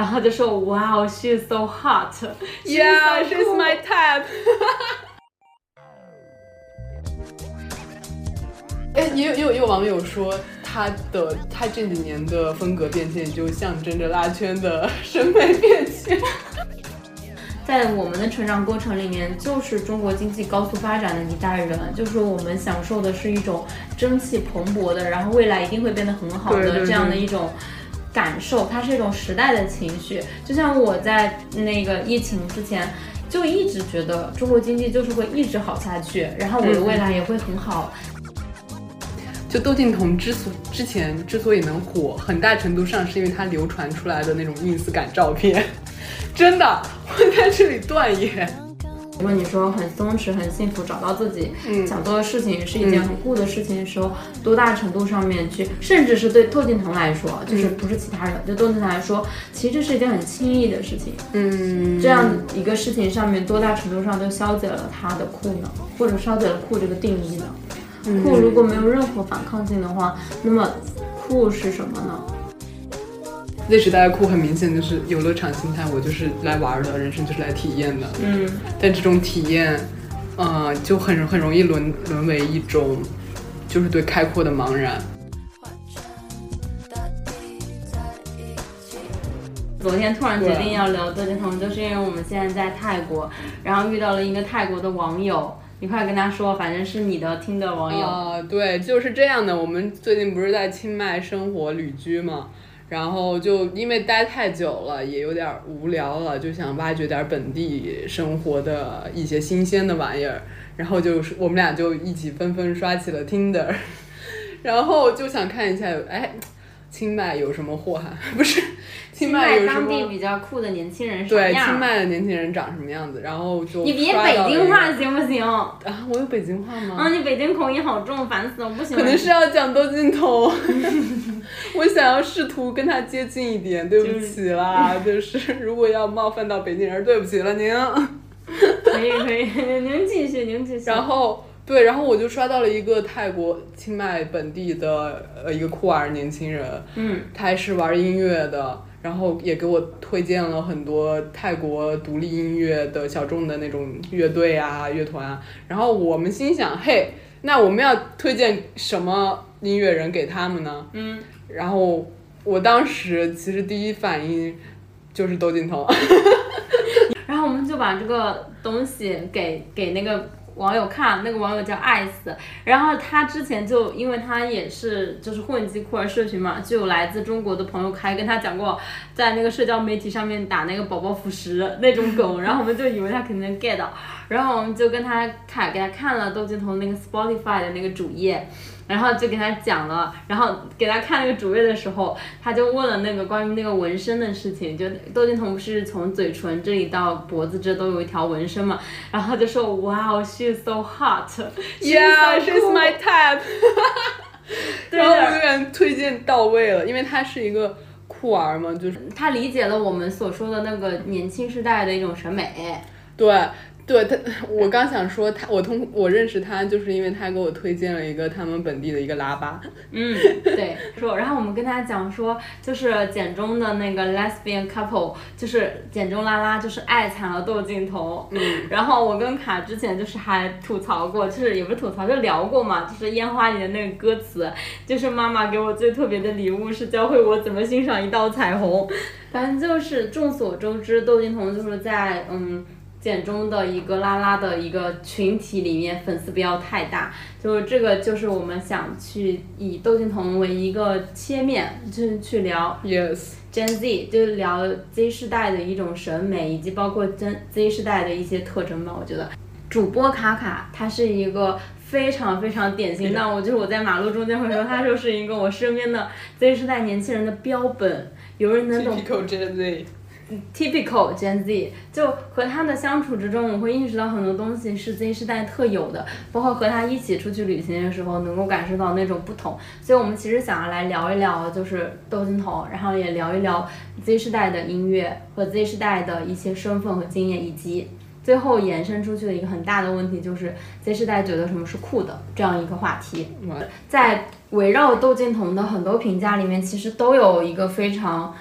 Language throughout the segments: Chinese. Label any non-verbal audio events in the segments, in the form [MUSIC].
然后就说 Wow she's so hot Yeah, she's my type。[LAUGHS] 哎，也有也有也有网友说，他的他这几年的风格变迁，就象征着拉圈的审美变迁。[LAUGHS] 在我们的成长过程里面，就是中国经济高速发展的一代人，就是我们享受的是一种蒸汽蓬勃的，然后未来一定会变得很好的这样的一种感受，它是一种时代的情绪。就像我在那个疫情之前。就一直觉得中国经济就是会一直好下去，然后我的未来也会很好。就窦靖童之所之前之所以能火，很大程度上是因为他流传出来的那种 ins 感照片，真的，我在这里断言。如果你说很松弛、很幸福，找到自己嗯想做的事情是一件很酷的事情的时候，多大程度上面去，甚至是对窦靖童来说，就是不是其他人，就窦靖童来说，其实这是一件很轻易的事情。嗯，这样一个事情上面，多大程度上都消解了他的酷呢？或者消解了酷这个定义呢？酷如果没有任何反抗性的话，那么酷是什么呢？Z 时代的酷很明显就是游乐场心态，我就是来玩的，人生就是来体验的。嗯，但这种体验，呃，就很很容易沦沦为一种，就是对开阔的茫然。昨天突然决定要聊窦靖童，就是因为我们现在在泰国，然后遇到了一个泰国的网友，你快跟他说，反正是你的听的网友。啊、对，就是这样的。我们最近不是在清迈生活旅居嘛，然后就因为待太久了，也有点无聊了，就想挖掘点本地生活的一些新鲜的玩意儿。然后就是我们俩就一起纷纷刷起了 Tinder，[LAUGHS] 然后就想看一下，哎，清迈有什么祸害？[LAUGHS] 不是，清清迈有什当地么？比较酷的年轻人啥对，样？清迈的年轻人长什么样子？然后就你别北京话行不行？啊，啊，我有北京话吗？啊你北京口音好重，烦死了，我不喜欢。可能是要讲窦靖童，[LAUGHS] 我想要试图跟他接近一点，对不起啦，[LAUGHS] 就是如果要冒犯到北京人，对不起了您。可以可以，您继续您继续。然后对，然后我就刷到了一个泰国清迈本地的呃一个酷儿年轻人，嗯，他还是玩音乐的，然后也给我推荐了很多泰国独立音乐的小众的那种乐队啊、乐团啊。然后我们心想，嘿，那我们要推荐什么音乐人给他们呢？嗯，然后我当时其实第一反应就是窦靖童，[LAUGHS] 然后我们就把这个东西给给那个网友看，那个网友叫艾斯，然后他之前就因为他也是就是混迹酷儿社群嘛，就有来自中国的朋友还跟他讲过，在那个社交媒体上面打那个宝宝辅食那种梗，然后我们就以为他肯定能 get 到，然后我们就跟他看给他看了窦靖童那个 Spotify 的那个主页。然后就给他讲了，然后给他看那个主页的时候，他就问了那个关于那个纹身的事情，就窦靖童不是从嘴唇这里到脖子这都有一条纹身嘛，然后他就说哇，she's so hot，Yeah, she's my type。[LAUGHS] 对 [LAUGHS] 然后我的有点推荐到位了，因为他是一个酷儿嘛，就是他理解了我们所说的那个年轻时代的一种审美。对对，他我刚想说他，我通我认识他，就是因为他给我推荐了一个他们本地的一个喇叭。[LAUGHS] 嗯，对，说，然后我们跟他讲说，就是简中的那个 lesbian couple，就是简中拉拉，就是爱惨了窦靖童。嗯，然后我跟卡之前就是还吐槽过，就是也不是吐槽，就聊过嘛，就是烟花里的那个歌词，就是妈妈给我最特别的礼物是教会我怎么欣赏一道彩虹。反正就是众所周知，窦靖童就是在嗯。简中的一个拉拉的一个群体里面，粉丝不要太大，就是这个，就是我们想去以窦靖童为一个切面，就是去聊 Yes，Gen Z，就是聊 Z 世代的一种审美，以及包括 Gen Z 世代的一些特征吧。我觉得主播卡卡他是一个非常非常典型的，我就是我在马路中间会说，他就是一个我身边的 Z 世代年轻人的标本。有人能懂 typical Gen Z。就和他的相处之中，我会意识到很多东西是 Z 世代特有的，包括和他一起出去旅行的时候，能够感受到那种不同。所以我们其实想要来聊一聊，就是窦靖童，然后也聊一聊 Z 世代的音乐和 Z 世代的一些身份和经验，以及最后延伸出去的一个很大的问题，就是 Z 世代觉得什么是酷的这样一个话题。哇在围绕窦靖童的很多评价里面，其实都有一个非常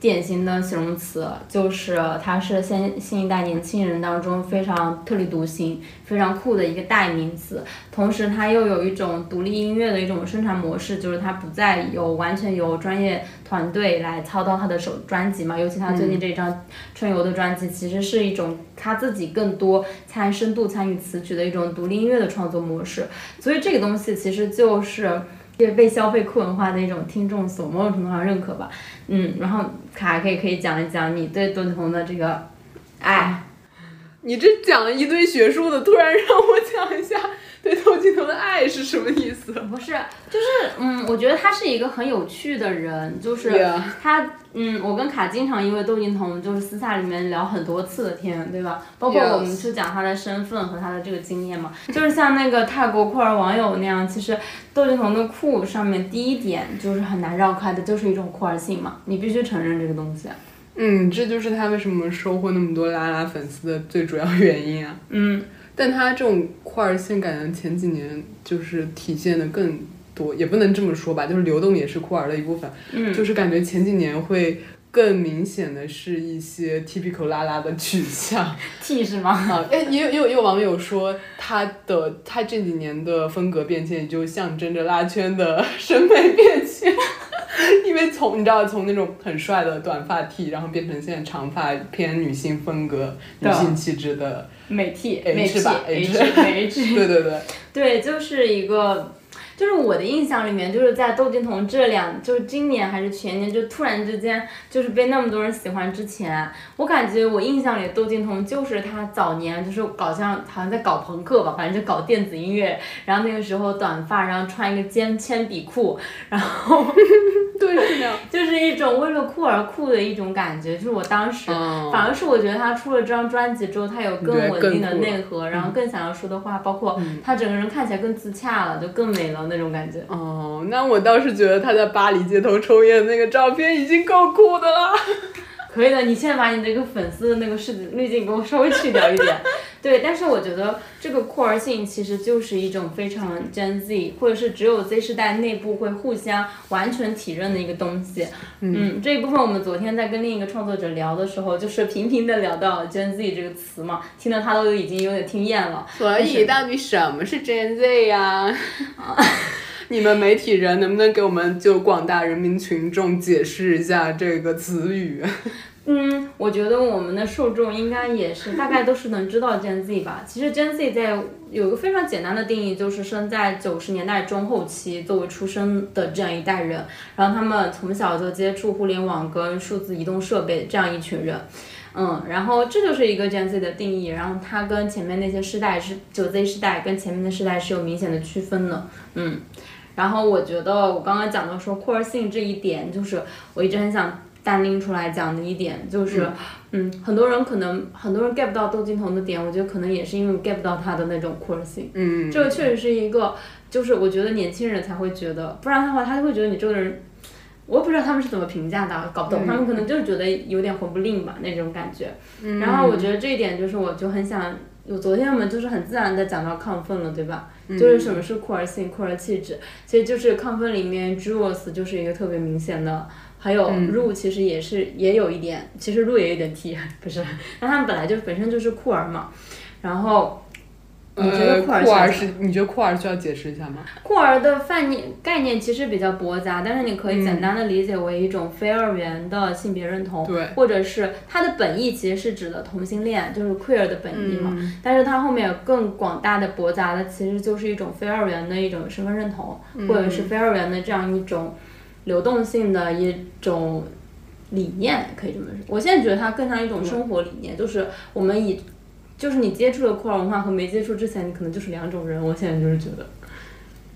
典型的形容词，就是他是现新一代年轻人当中非常特立独行、非常酷的一个代名词。同时，他又有一种独立音乐的一种生产模式，就是他不再有完全由专业团队来操刀他的首专辑嘛。尤其他最近这张《春游》的专辑，其实是一种他自己更多参深度参与词曲的一种独立音乐的创作模式。所以这个东西其实就是。对被消费酷文化的一种听众所某种程度上认可吧，嗯，然后卡可以可以讲一讲你对窦靖童的这个爱。你这讲了一堆学术的，突然让我讲一下对窦靖童的爱是什么意思？不是，就是嗯，我觉得他是一个很有趣的人，就是他，嗯，我跟卡经常因为窦靖童就是私下里面聊很多次的天，对吧？包括我们去讲他的身份和他的这个经验嘛，就是像那个泰国酷儿网友那样，其实窦靖童的酷上面第一点就是很难绕开的，就是一种酷儿性嘛，你必须承认这个东西。嗯，这就是他为什么收获那么多拉拉粉丝的最主要原因啊。嗯，但他这种酷儿性感觉前几年就是体现的更多，也不能这么说吧，就是流动也是酷儿的一部分。嗯，就是感觉前几年会更明显的是一些 typical 拉拉的取向。[LAUGHS] T 是吗？啊，哎，也有也有也有网友说他的他这几年的风格变迁，就象征着拉圈的审美变迁。[LAUGHS] 因为从你知道，从那种很帅的短发 T，然后变成现在长发偏女性风格、女性气质的美 T，美 H 吧，H，美 H，对对对，对，就是一个。就是我的印象里面，就是在窦靖童这两，就是今年还是前年，就突然之间就是被那么多人喜欢之前，我感觉我印象里窦靖童就是他早年就是搞像好像在搞朋克吧，反正就搞电子音乐，然后那个时候短发，然后穿一个尖铅笔裤，然后对是的，就是一种为了酷而酷的一种感觉。就是我当时，反而是我觉得他出了这张专辑之后，他有更稳定的内核，然后更想要说的话，包括他整个人看起来更自洽了，就更美了。那种感觉哦，那我倒是觉得他在巴黎街头抽烟的那个照片已经够酷的了。可以的，你现在把你那个粉丝的那个视滤镜给我稍微去掉一点。对，但是我觉得这个酷儿性其实就是一种非常 Gen Z，或者是只有 Z 世代内部会互相完全体认的一个东西。嗯，这一部分我们昨天在跟另一个创作者聊的时候，就是频频的聊到 Gen Z 这个词嘛，听得他都已经有点听厌了。所以到底什么是 Gen Z 呀？[LAUGHS] 你们媒体人能不能给我们就广大人民群众解释一下这个词语？嗯，我觉得我们的受众应该也是大概都是能知道 Gen Z 吧。[LAUGHS] 其实 Gen Z 在有一个非常简单的定义，就是生在九十年代中后期作为出生的这样一代人，然后他们从小就接触互联网跟数字移动设备这样一群人。嗯，然后这就是一个 Gen Z 的定义，然后它跟前面那些世代是九 Z 世代跟前面的世代是有明显的区分的。嗯，然后我觉得我刚刚讲到说酷儿性这一点，就是我一直很想。单拎出来讲的一点就是，嗯，很多人可能很多人 get 不到窦靖童的点，我觉得可能也是因为 get 不到他的那种酷儿性。嗯，这个确实是一个，就是我觉得年轻人才会觉得，不然的话他就会觉得你这个人，我也不知道他们是怎么评价的，搞不懂，他们可能就是觉得有点混不吝吧那种感觉。嗯，然后我觉得这一点就是，我就很想，我昨天我们就是很自然的讲到亢奋了，对吧？就是什么是酷儿性、酷儿气质，其实就是亢奋里面 Jules 就是一个特别明显的。还有入其实也是也有一点，其实入也有点 T，不是，[LAUGHS] 那他们本来就本身就是酷儿嘛，然后，你觉得酷儿是？你觉得酷儿需要解释一下吗？酷儿的概念概念其实比较驳杂，但是你可以简单的理解为一种非二元的性别认同，对，或者是它的本意其实是指的同性恋，就是 queer 的本意嘛，但是它后面有更广大的驳杂的，其实就是一种非二元的一种身份认同，或者是非二元的这样一种。流动性的一种理念，可以这么说。我现在觉得它更像一种生活理念，就是我们以，就是你接触了酷儿文化和没接触之前，你可能就是两种人。我现在就是觉得，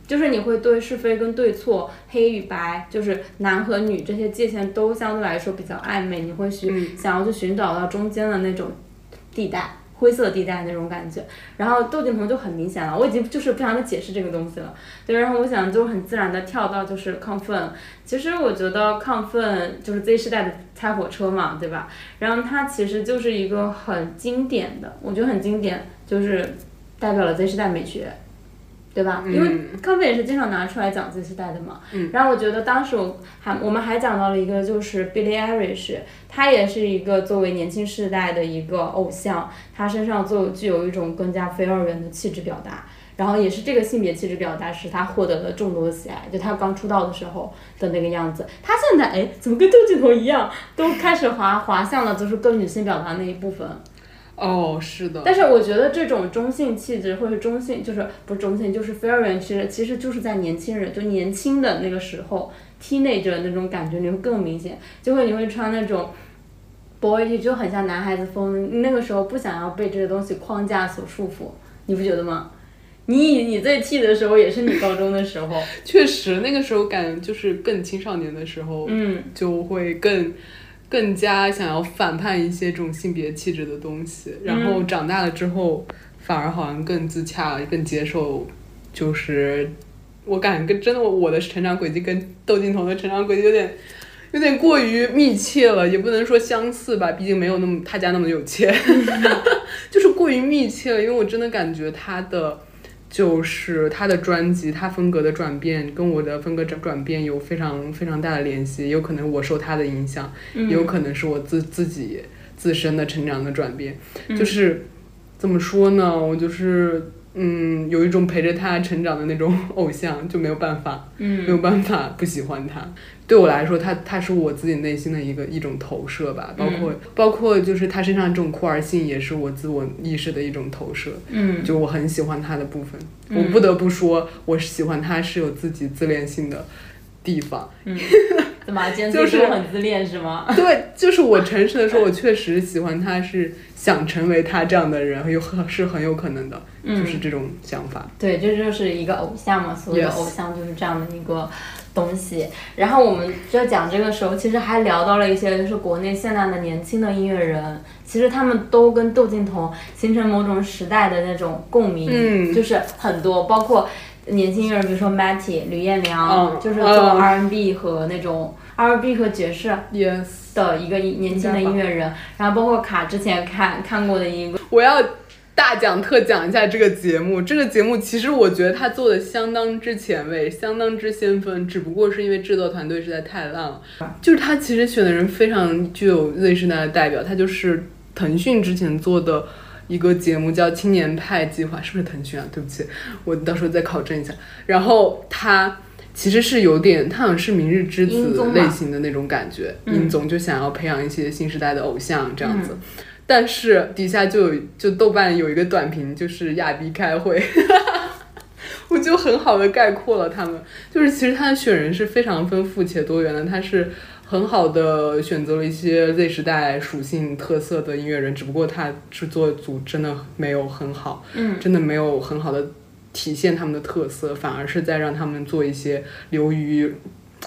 就是你会对是非跟对错、黑与白，就是男和女这些界限都相对来说比较暧昧，你会寻想要去寻找到中间的那种地带。灰色地带那种感觉，然后窦靖童就很明显了，我已经就是不想再解释这个东西了，对，然后我想就很自然的跳到就是亢奋，其实我觉得亢奋就是 Z 世代的猜火车嘛，对吧？然后它其实就是一个很经典的，我觉得很经典，就是代表了 Z 世代美学，对吧？因为康菲也是经常拿出来讲 Z 世代的嘛。嗯。然后我觉得当时我还我们还讲到了一个，就是 Billie Eilish，她也是一个作为年轻世代的一个偶像，她身上就具有一种更加非二元的气质表达。然后也是这个性别气质表达使她获得了众多的喜爱，就她刚出道的时候的那个样子。她现在哎，怎么跟窦靖童一样，都开始滑滑向了就是更女性表达那一部分。哦，是的。但是我觉得这种中性气质，或者中性，就是不是中性，就是非二元气质，其实就是在年轻人就年轻的那个时候，teenager 那种感觉你会更明显，就会你会穿那种 boy 就很像男孩子风。那个时候不想要被这些东西框架所束缚，你不觉得吗？你你最 T 的时候也是你高中的时候。[LAUGHS] 确实，那个时候感就是更青少年的时候，嗯，就会更。更加想要反叛一些这种性别气质的东西，然后长大了之后，反而好像更自洽，更接受。就是我感觉跟真的我的成长轨迹跟窦靖童的成长轨迹有点有点过于密切了，也不能说相似吧，毕竟没有那么他家那么有钱，[LAUGHS] 就是过于密切了。因为我真的感觉他的。就是他的专辑，他风格的转变跟我的风格转转变有非常非常大的联系，有可能我受他的影响，也有可能是我自自己自身的成长的转变。就是怎么说呢？我就是嗯，有一种陪着他成长的那种偶像，就没有办法，没有办法不喜欢他。对我来说，他他是我自己内心的一个一种投射吧，包括包括就是他身上这种酷儿性，也是我自我意识的一种投射。嗯，就我很喜欢他的部分，我不得不说，我喜欢他是有自己自恋性的地方。嗯，[LAUGHS] 怎么？就是很自恋是吗？对，[LAUGHS] 就是我诚实的说，我确实喜欢他，是想成为他这样的人，有很是很有可能的，就是这种想法。对，这就是一个偶像嘛，所有的偶像就是这样的一个。东西，然后我们在讲这个时候，其实还聊到了一些，就是国内现在的年轻的音乐人，其实他们都跟窦靖童形成某种时代的那种共鸣，嗯，就是很多，包括年轻乐人，比如说 Matty 吕彦良，就是做 R&B 和那种 R&B 和爵士，yes 的一个年轻的音乐人，然后包括卡之前看看过的一个，我要。大讲特讲一下这个节目，这个节目其实我觉得他做的相当之前卫，相当之先锋，只不过是因为制作团队实在太烂了。就是他其实选的人非常具有 Z 时代的代表，他就是腾讯之前做的一个节目叫《青年派计划》，是不是腾讯啊？对不起，我到时候再考证一下。然后他其实是有点，他好像是明日之子类型的那种感觉，尹总就想要培养一些新时代的偶像这样子。但是底下就有就豆瓣有一个短评，就是亚逼开会，[LAUGHS] 我就很好的概括了他们。就是其实他的选人是非常丰富且多元的，他是很好的选择了一些 Z 时代属性特色的音乐人，只不过他制作组真的没有很好，嗯，真的没有很好的体现他们的特色，反而是在让他们做一些流于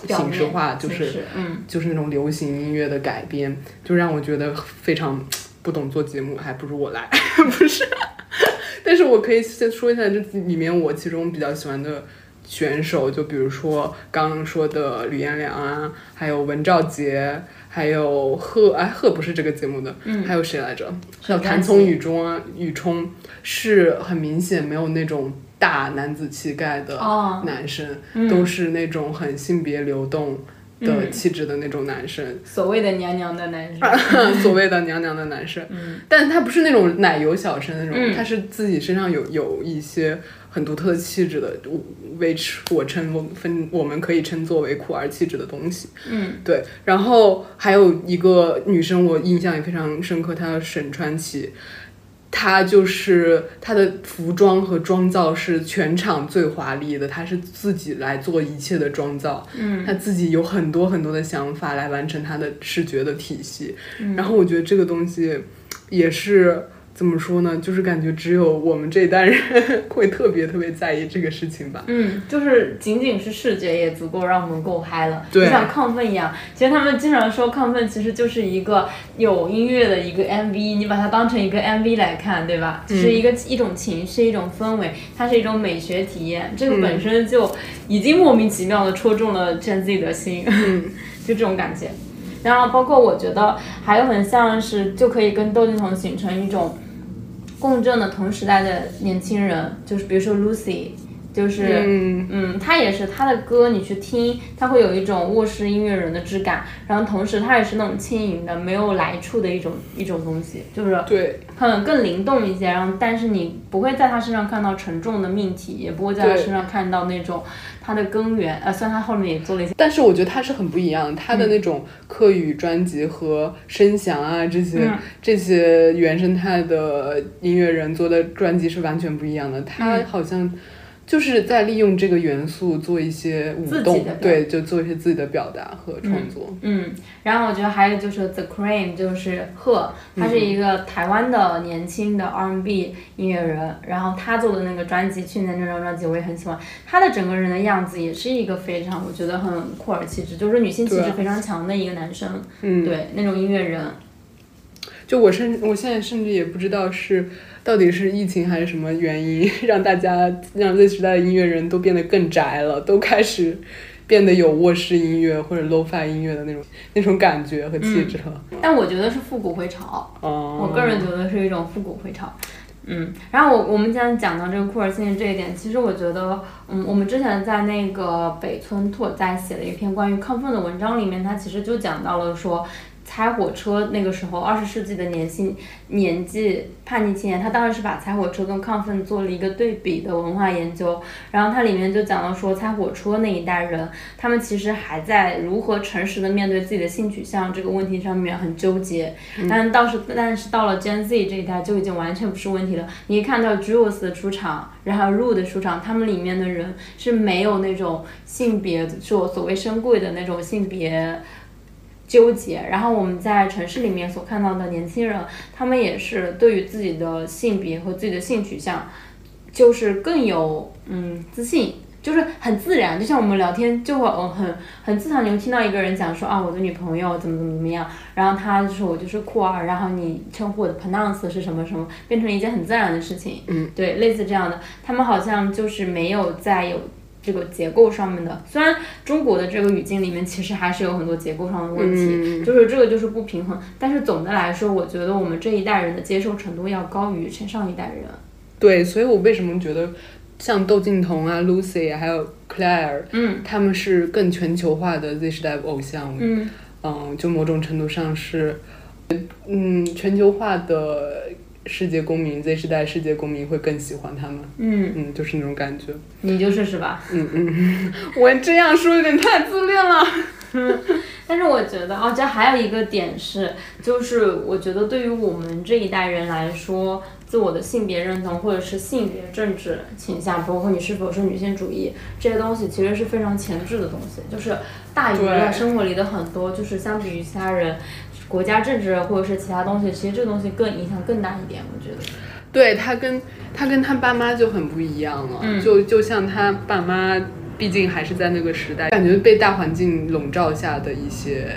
形式化，就是嗯，就是那种流行音乐的改编，就让我觉得非常。不懂做节目，还不如我来，[LAUGHS] 不是？[LAUGHS] 但是我可以先说一下这里面我其中比较喜欢的选手，就比如说刚刚说的吕彦良啊，还有文兆杰，还有贺，哎，贺不是这个节目的，嗯，还有谁来着？叫谭聪、雨中啊，雨冲是很明显没有那种大男子气概的男生，都是那种很性别流动。的气质的那种男生，所谓的娘娘的男生，[LAUGHS] 所谓的娘娘的男生，嗯，但他不是那种奶油小生那种，他是自己身上有有一些很独特的气质的，which 我称我分我们可以称作为酷儿气质的东西，嗯，对，然后还有一个女生，我印象也非常深刻，她叫沈川琪。她就是她的服装和妆造是全场最华丽的，她是自己来做一切的妆造，嗯，她自己有很多很多的想法来完成她的视觉的体系，然后我觉得这个东西也是。怎么说呢？就是感觉只有我们这一代人 [LAUGHS] 会特别特别在意这个事情吧。嗯，就是仅仅是视觉也足够让我们够嗨了，就像亢奋一样。其实他们经常说亢奋其实就是一个有音乐的一个 MV，你把它当成一个 MV 来看，对吧？就是一个一种情绪，一种氛围，它是一种美学体验。这个本身就已经莫名其妙的戳中了 Gen Z 的心，[LAUGHS] 就这种感觉。然后包括我觉得还有很像是就可以跟窦靖童形成一种。共振的同时代的年轻人，就是比如说 Lucy，就是嗯嗯，他也是他的歌，你去听，他会有一种卧室音乐人的质感，然后同时他也是那种轻盈的、没有来处的一种一种东西，就是对很更灵动一些。然后，但是你不会在他身上看到沉重的命题，也不会在他身上看到那种他的根源。呃，虽然他后面也做了一些，但是我觉得他是很不一样的，他的那种客语专辑和声响啊这些、嗯这些原生态的音乐人做的专辑是完全不一样的。他嗯好像就是在利用这个元素做一些舞动对，就做一些自己的表达和创作。嗯，然后我觉得还有就是 The Cream，就是贺，他是一个台湾的年轻的 R&B 音乐人，然后他做的那个专辑，去年那张专辑我也很喜欢，他的整个人的样子也是一个非常我觉得很酷儿气质，就是女性气质非常强的一个男生，嗯，对那种音乐人，就我甚我现在甚至也不知道是到底是疫情还是什么原因，[LAUGHS] 让大家让 Z 时代的音乐人都变得更宅了，都开始变得有卧室音乐或者 lo-fi 音乐的那种那种感觉和气质了。但我觉得是复古回潮，哦、我个人觉得是一种复古回潮。嗯，然后我我们既然讲到这个库尔信这一点，其实我觉得，嗯，我们之前在那个北村拓哉写了一篇关于亢奋的文章里面，他其实就讲到了说，踩火车那个时候二十世纪的年轻年纪叛逆青年，他当时是把拆火车跟亢奋做了一个对比的文化研究，然后它里面就讲到说，拆火车那一代人，他们其实还在如何诚实的面对自己的性取向这个问题上面很纠结，但倒是但是到了 Gen Z 这一代就已经完全不是问题了。你一看到 Jules 的出场，然后 Ru 的出场，他们里面的人是没有那种性别就所谓深贵的那种性别。纠结，然后我们在城市里面所看到的年轻人，他们也是对于自己的性别和自己的性取向，就是更有嗯自信，就是很自然，就像我们聊天就会嗯很很自然，你会听到一个人讲说啊我的女朋友怎么怎么怎么样，然后他就说我就是酷儿，然后你称呼我的 pronounce 是什么什么，变成一件很自然的事情，嗯，对，类似这样的，他们好像就是没有在有。这个结构上面的，虽然中国的这个语境里面其实还是有很多结构上的问题，嗯就是这个就是不平衡。但是总的来说，我觉得我们这一代人的接受程度要高于前上一代人。对，所以我为什么觉得像窦靖童啊、Lucy 啊还有 Claire，嗯他们是更全球化的 Z 时代偶像。嗯嗯，就某种程度上是，嗯，全球化的世界公民，Z 时代世界公民会更喜欢他们。嗯，嗯，就是那种感觉。你就是是吧？嗯嗯，[LAUGHS] 我这样说有点太自恋了。[LAUGHS] 但是我觉得哦，这还有一个点是，就是我觉得对于我们这一代人来说，自我的性别认同或者是性别政治倾向，包括你是否是女性主义这些东西，其实是非常前置的东西，就是大于了生活里的很多，就是相比于其他人。国家政治或者是其他东西，其实这东西更影响更大一点，我觉得。对他跟他跟他爸妈就很不一样了，嗯就就像他爸妈，毕竟还是在那个时代，感觉被大环境笼罩下的一些，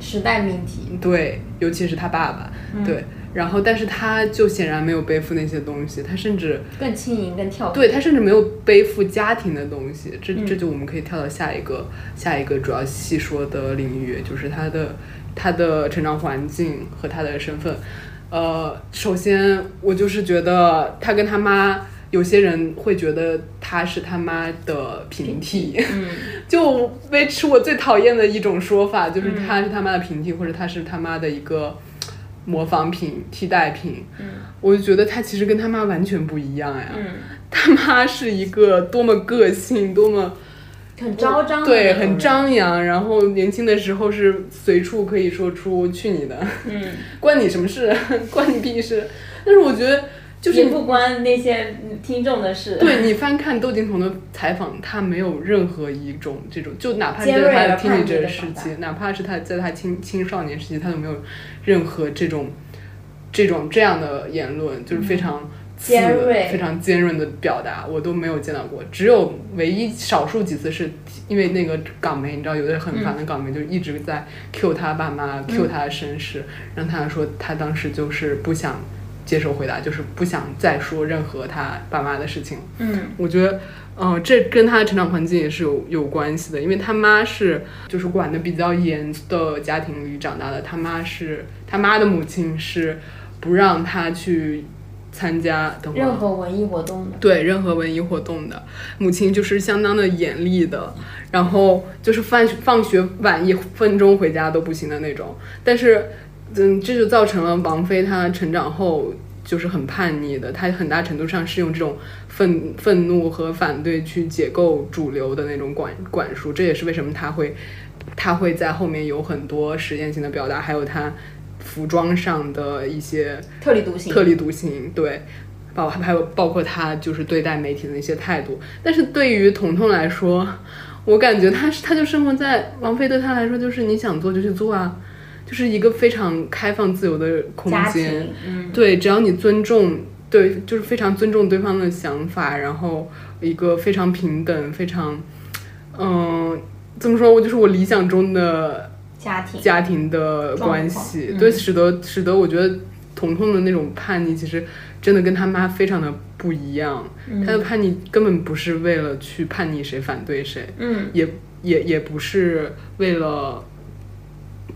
时代命题，对，尤其是他爸爸，嗯对，然后但是他就显然没有背负那些东西，他甚至更轻盈、更跳脱。对他甚至没有背负家庭的东西，这嗯这就我们可以跳到下一个下一个主要细说的领域，就是他的他的成长环境和他的身份。呃，首先我就是觉得他跟他妈，有些人会觉得他是他妈的平替，嗯 [LAUGHS] 就维持我最讨厌的一种说法，就是嗯他是他妈的平替，或者他是他妈的一个模仿品、替代品。嗯我就觉得他其实跟他妈完全不一样呀。嗯，他妈是一个多么个性，多么很招张的对，很。张扬，然后年轻的时候是随处可以说出“去你的嗯，”，[LAUGHS] 关你什么事？[LAUGHS] 关你屁事！但是我觉得，就是也不关那些听众的事。对你翻看窦靖童的采访，他没有任何一种这种，就哪怕在他的叛逆的 teenager 时期，哪怕是他在他青青少年时期，他都没有任何这种这种这样的言论，就是非常刺尖锐非常尖锐的表达，我都没有见到过。只有唯一少数几次是因为那个港媒，你知道有的很烦的港媒，就一直在 Q 他爸妈、Q 他的身世，让他说他当时就是不想接受回答，就是不想再说任何他爸妈的事情。嗯我觉得，嗯、这跟他的成长环境也是有有关系的，因为他妈是就是管的比较严的家庭里长大的，他妈是他妈的母亲是不让他去参加等任何文艺活动的。对任何文艺活动的，母亲就是相当的严厉的，然后就是放放学晚一分钟回家都不行的那种。但是，嗯，这就造成了王菲她成长后就是很叛逆的，她很大程度上是用这种愤愤怒和反对去解构主流的那种管管束。这也是为什么她会她会在后面有很多实验性的表达，还有她服装上的一些特立独行。特立独行，对，包还有包括他就是对待媒体的一些态度。但是对于彤彤来说，我感觉他是他就生活在王菲对他来说就是你想做就去做啊，就是一个非常开放自由的空间。嗯，对，只要你尊重，对，就是非常尊重对方的想法，然后一个非常平等、非常，嗯、怎么说？我就是我理想中的家庭。家庭的关系，对，使得使得我觉得彤彤的那种叛逆，其实真的跟他妈非常的不一样。嗯他的叛逆根本不是为了去叛逆谁、反对谁，嗯，也也也不是为了，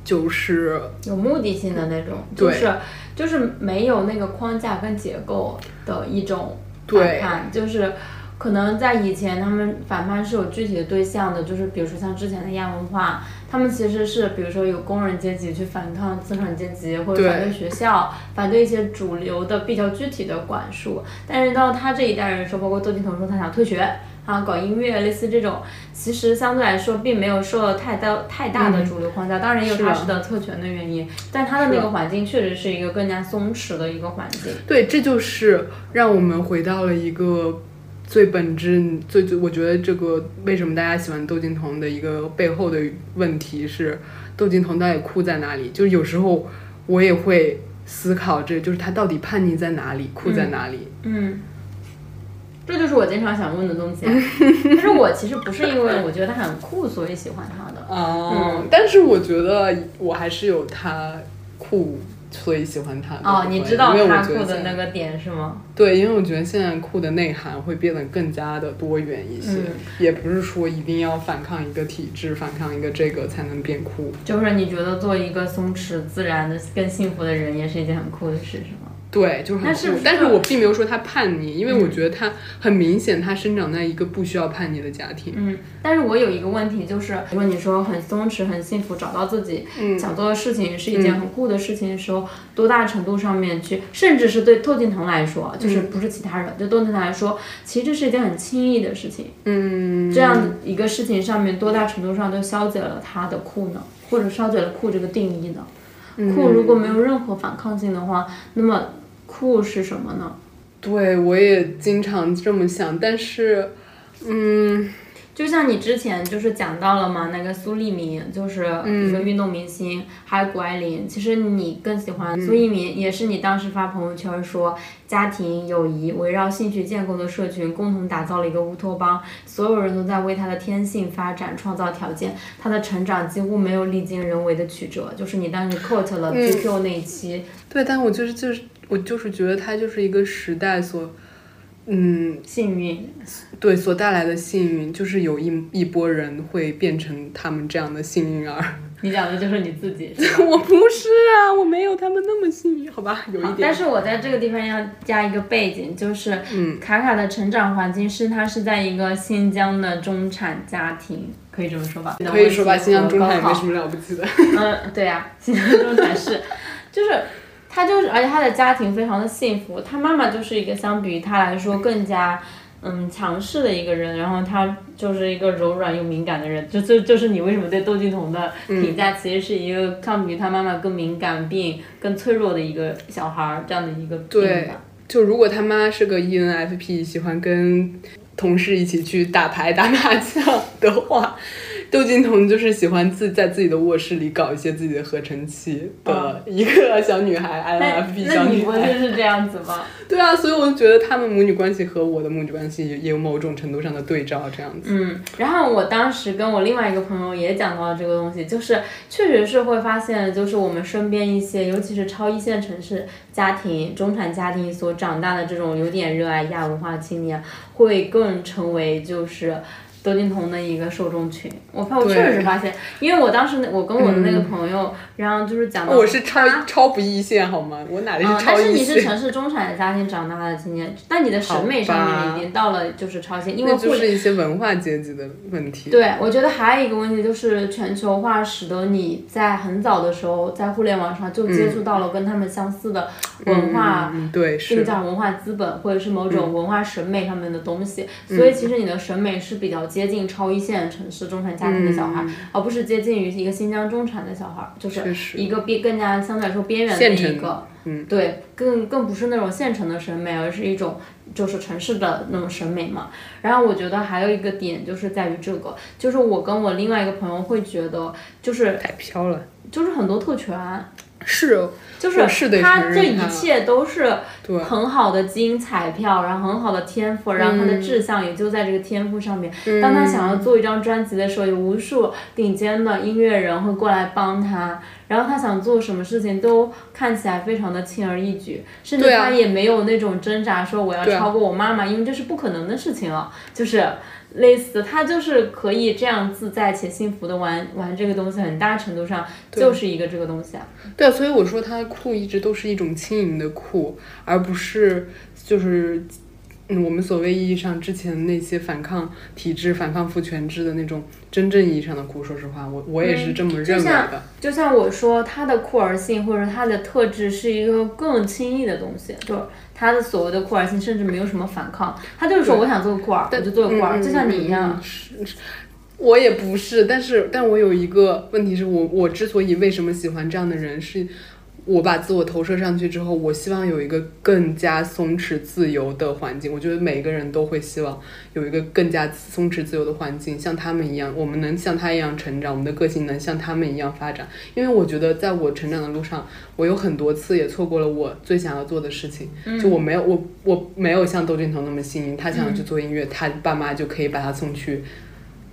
就是有目的性的那种，就是就是没有那个框架跟结构的一种对反叛，就是可能在以前他们反叛是有具体的对象的，就是比如说像之前的亚文化，他们其实是比如说有工人阶级去反抗资产阶级，或者反对学校，反对一些主流的比较具体的管束，但是到他这一代人说，包括窦靖童说他想退学。啊，搞音乐类似这种，其实相对来说并没有受到太大太大的主流框架，当然也有他是的特权的原因，但他的那个环境确实是一个更加松弛的一个环境。对，这就是让我们回到了一个最本质、最最，我觉得这个为什么大家喜欢窦靖童的一个背后的问题是，窦靖童到底酷在哪里？就是有时候我也会思考这，就是他到底叛逆在哪里，酷在哪里？嗯，这就是我经常想问的东西、啊。[LAUGHS] 但是我其实不是因为我觉得他很酷所以喜欢他的，哦、但是我觉得我还是有他酷，所以喜欢他哦，你知道他酷的那个点是吗？对，因为我觉得现在酷的内涵会变得更加的多元一些，也不是说一定要反抗一个体制，反抗一个这个才能变酷。就是你觉得做一个松弛自然的、更幸福的人，也是一件很酷的事，是吗？对，就是很酷。是是但是我并没有说他叛逆，因为我觉得他很明显，他生长在一个不需要叛逆的家庭。嗯，但是我有一个问题，就是如果你说很松弛、很幸福，找到自己嗯想做的事情是一件很酷的事情的时候，多大程度上面去，甚至是对窦靖童来说，就是嗯不是其他人，对窦靖童来说，其实这是一件很轻易的事情。嗯，这样一个事情上面，多大程度上就消解了他的酷呢？或者消解了酷这个定义呢？嗯酷如果没有任何反抗性的话，那么酷是什么呢？对我也经常这么想，但是，嗯，就像你之前就是讲到了嘛，那个苏翊鸣就是一个运动明星，还有谷爱凌。其实你更喜欢苏翊鸣，也是你当时发朋友圈说，家庭、友谊围绕兴趣建构的社群，共同打造了一个乌托邦，所有人都在为他的天性发展创造条件，他的成长几乎没有历经人为的曲折。就是你当时 quote 了 GQ 那一期，对，但我就是就是我就是觉得他就是一个时代所，嗯，幸运，对所带来的幸运，就是有一一波人会变成他们这样的幸运儿。[LAUGHS] 你讲的就是你自己。[LAUGHS] 我不是啊，我没有他们那么幸运，好吧，有一点。但是我在这个地方要加一个背景，就是嗯卡卡的成长环境是他是在一个新疆的中产家庭，可以这么说吧？可以说吧，新疆中产也没。什么了不起的。嗯，对呀、新疆中产是，[LAUGHS] 就是他就是，而且他的家庭非常的幸福，他妈妈就是一个相比于他来说更加。嗯，强势的一个人，然后他就是一个柔软又敏感的人，就就就是你为什么对窦靖童的评价，其实是一个相比于他妈妈更敏感并更脆弱的一个小孩儿这样的一个对吧。就如果他妈是个 E ENFP，喜欢跟同事一起去打牌打麻将的话，[LAUGHS] 窦靖童就是喜欢自在自己的卧室里搞一些自己的合成器的一个 [LAUGHS] 小女孩、那 INFP 那小女孩。你不就是这样子吗？[LAUGHS] 对啊，所以我就觉得他们母女关系和我的母女关系也也有某种程度上的对照，这样子。嗯，然后我当时跟我另外一个朋友也讲到了这个东西，就是确实是会发现，就是我们身边一些，尤其是超一线城市家庭、中产家庭所长大的这种有点热爱亚文化青年，会更成为就是窦靖童的一个受众群。我发我确实发现，因为我当时我跟我的那个朋友，然后就是讲到我是超超不一线好吗？我哪里嗯，是超但是？你是城市中产的家庭长大的青年，但你的审美上面已经到了就是超线，因为就是一些文化阶级的问题。对，我觉得还有一个问题就是全球化使得你在很早的时候在互联网上就接触到了跟他们相似的文化。嗯，对，这个是，叫文化资本，或者是某种文化审美上面的东西，嗯所以其实你的审美是比较接近超一线城市中产家庭的小孩，嗯而不是接近于一个新疆中产的小孩，就是一个边更加相对来说边缘的一个，嗯，对，更更不是那种县城的审美，而是一种就是城市的那种审美嘛。然后我觉得还有一个点就是在于这个，就是我跟我另外一个朋友会觉得，就是太飘了。就是很多特权，是，就是他这一切都是对很好的基因彩票，然后很好的天赋，然后他的志向也就在这个天赋上面。当他想要做一张专辑的时候，有无数顶尖的音乐人会过来帮他，然后他想做什么事情都看起来非常的轻而易举，甚至他也没有那种挣扎说我要超过我妈妈，因为这是不可能的事情了，就是。类似，他就是可以这样自在且幸福的玩玩这个东西，很大程度上就是一个这个东西啊。对啊，所以我说他酷一直都是一种轻盈的酷，而不是就是嗯我们所谓意义上之前那些反抗体制、反抗父权制的那种真正意义上的酷。说实话，我我也是这么认为像的。就像我说，他的酷儿性或者他的特质是一个更轻易的东西，就是它的所谓的酷儿性，甚至没有什么反抗，他就是说我想做个酷儿，我就做个酷儿，嗯就像你一样。是是我也不是，但是但我有一个问题是我我之所以为什么喜欢这样的人，是我把自我投射上去之后，我希望有一个更加松弛自由的环境。我觉得每个人都会希望有一个更加松弛自由的环境，像他们一样，我们能像他一样成长，我们的个性能像他们一样发展。因为我觉得在我成长的路上，我有很多次也错过了我最想要做的事情。就我没有我我没有像窦靖童那么幸运，他想要去做音乐，他爸妈就可以把他送去。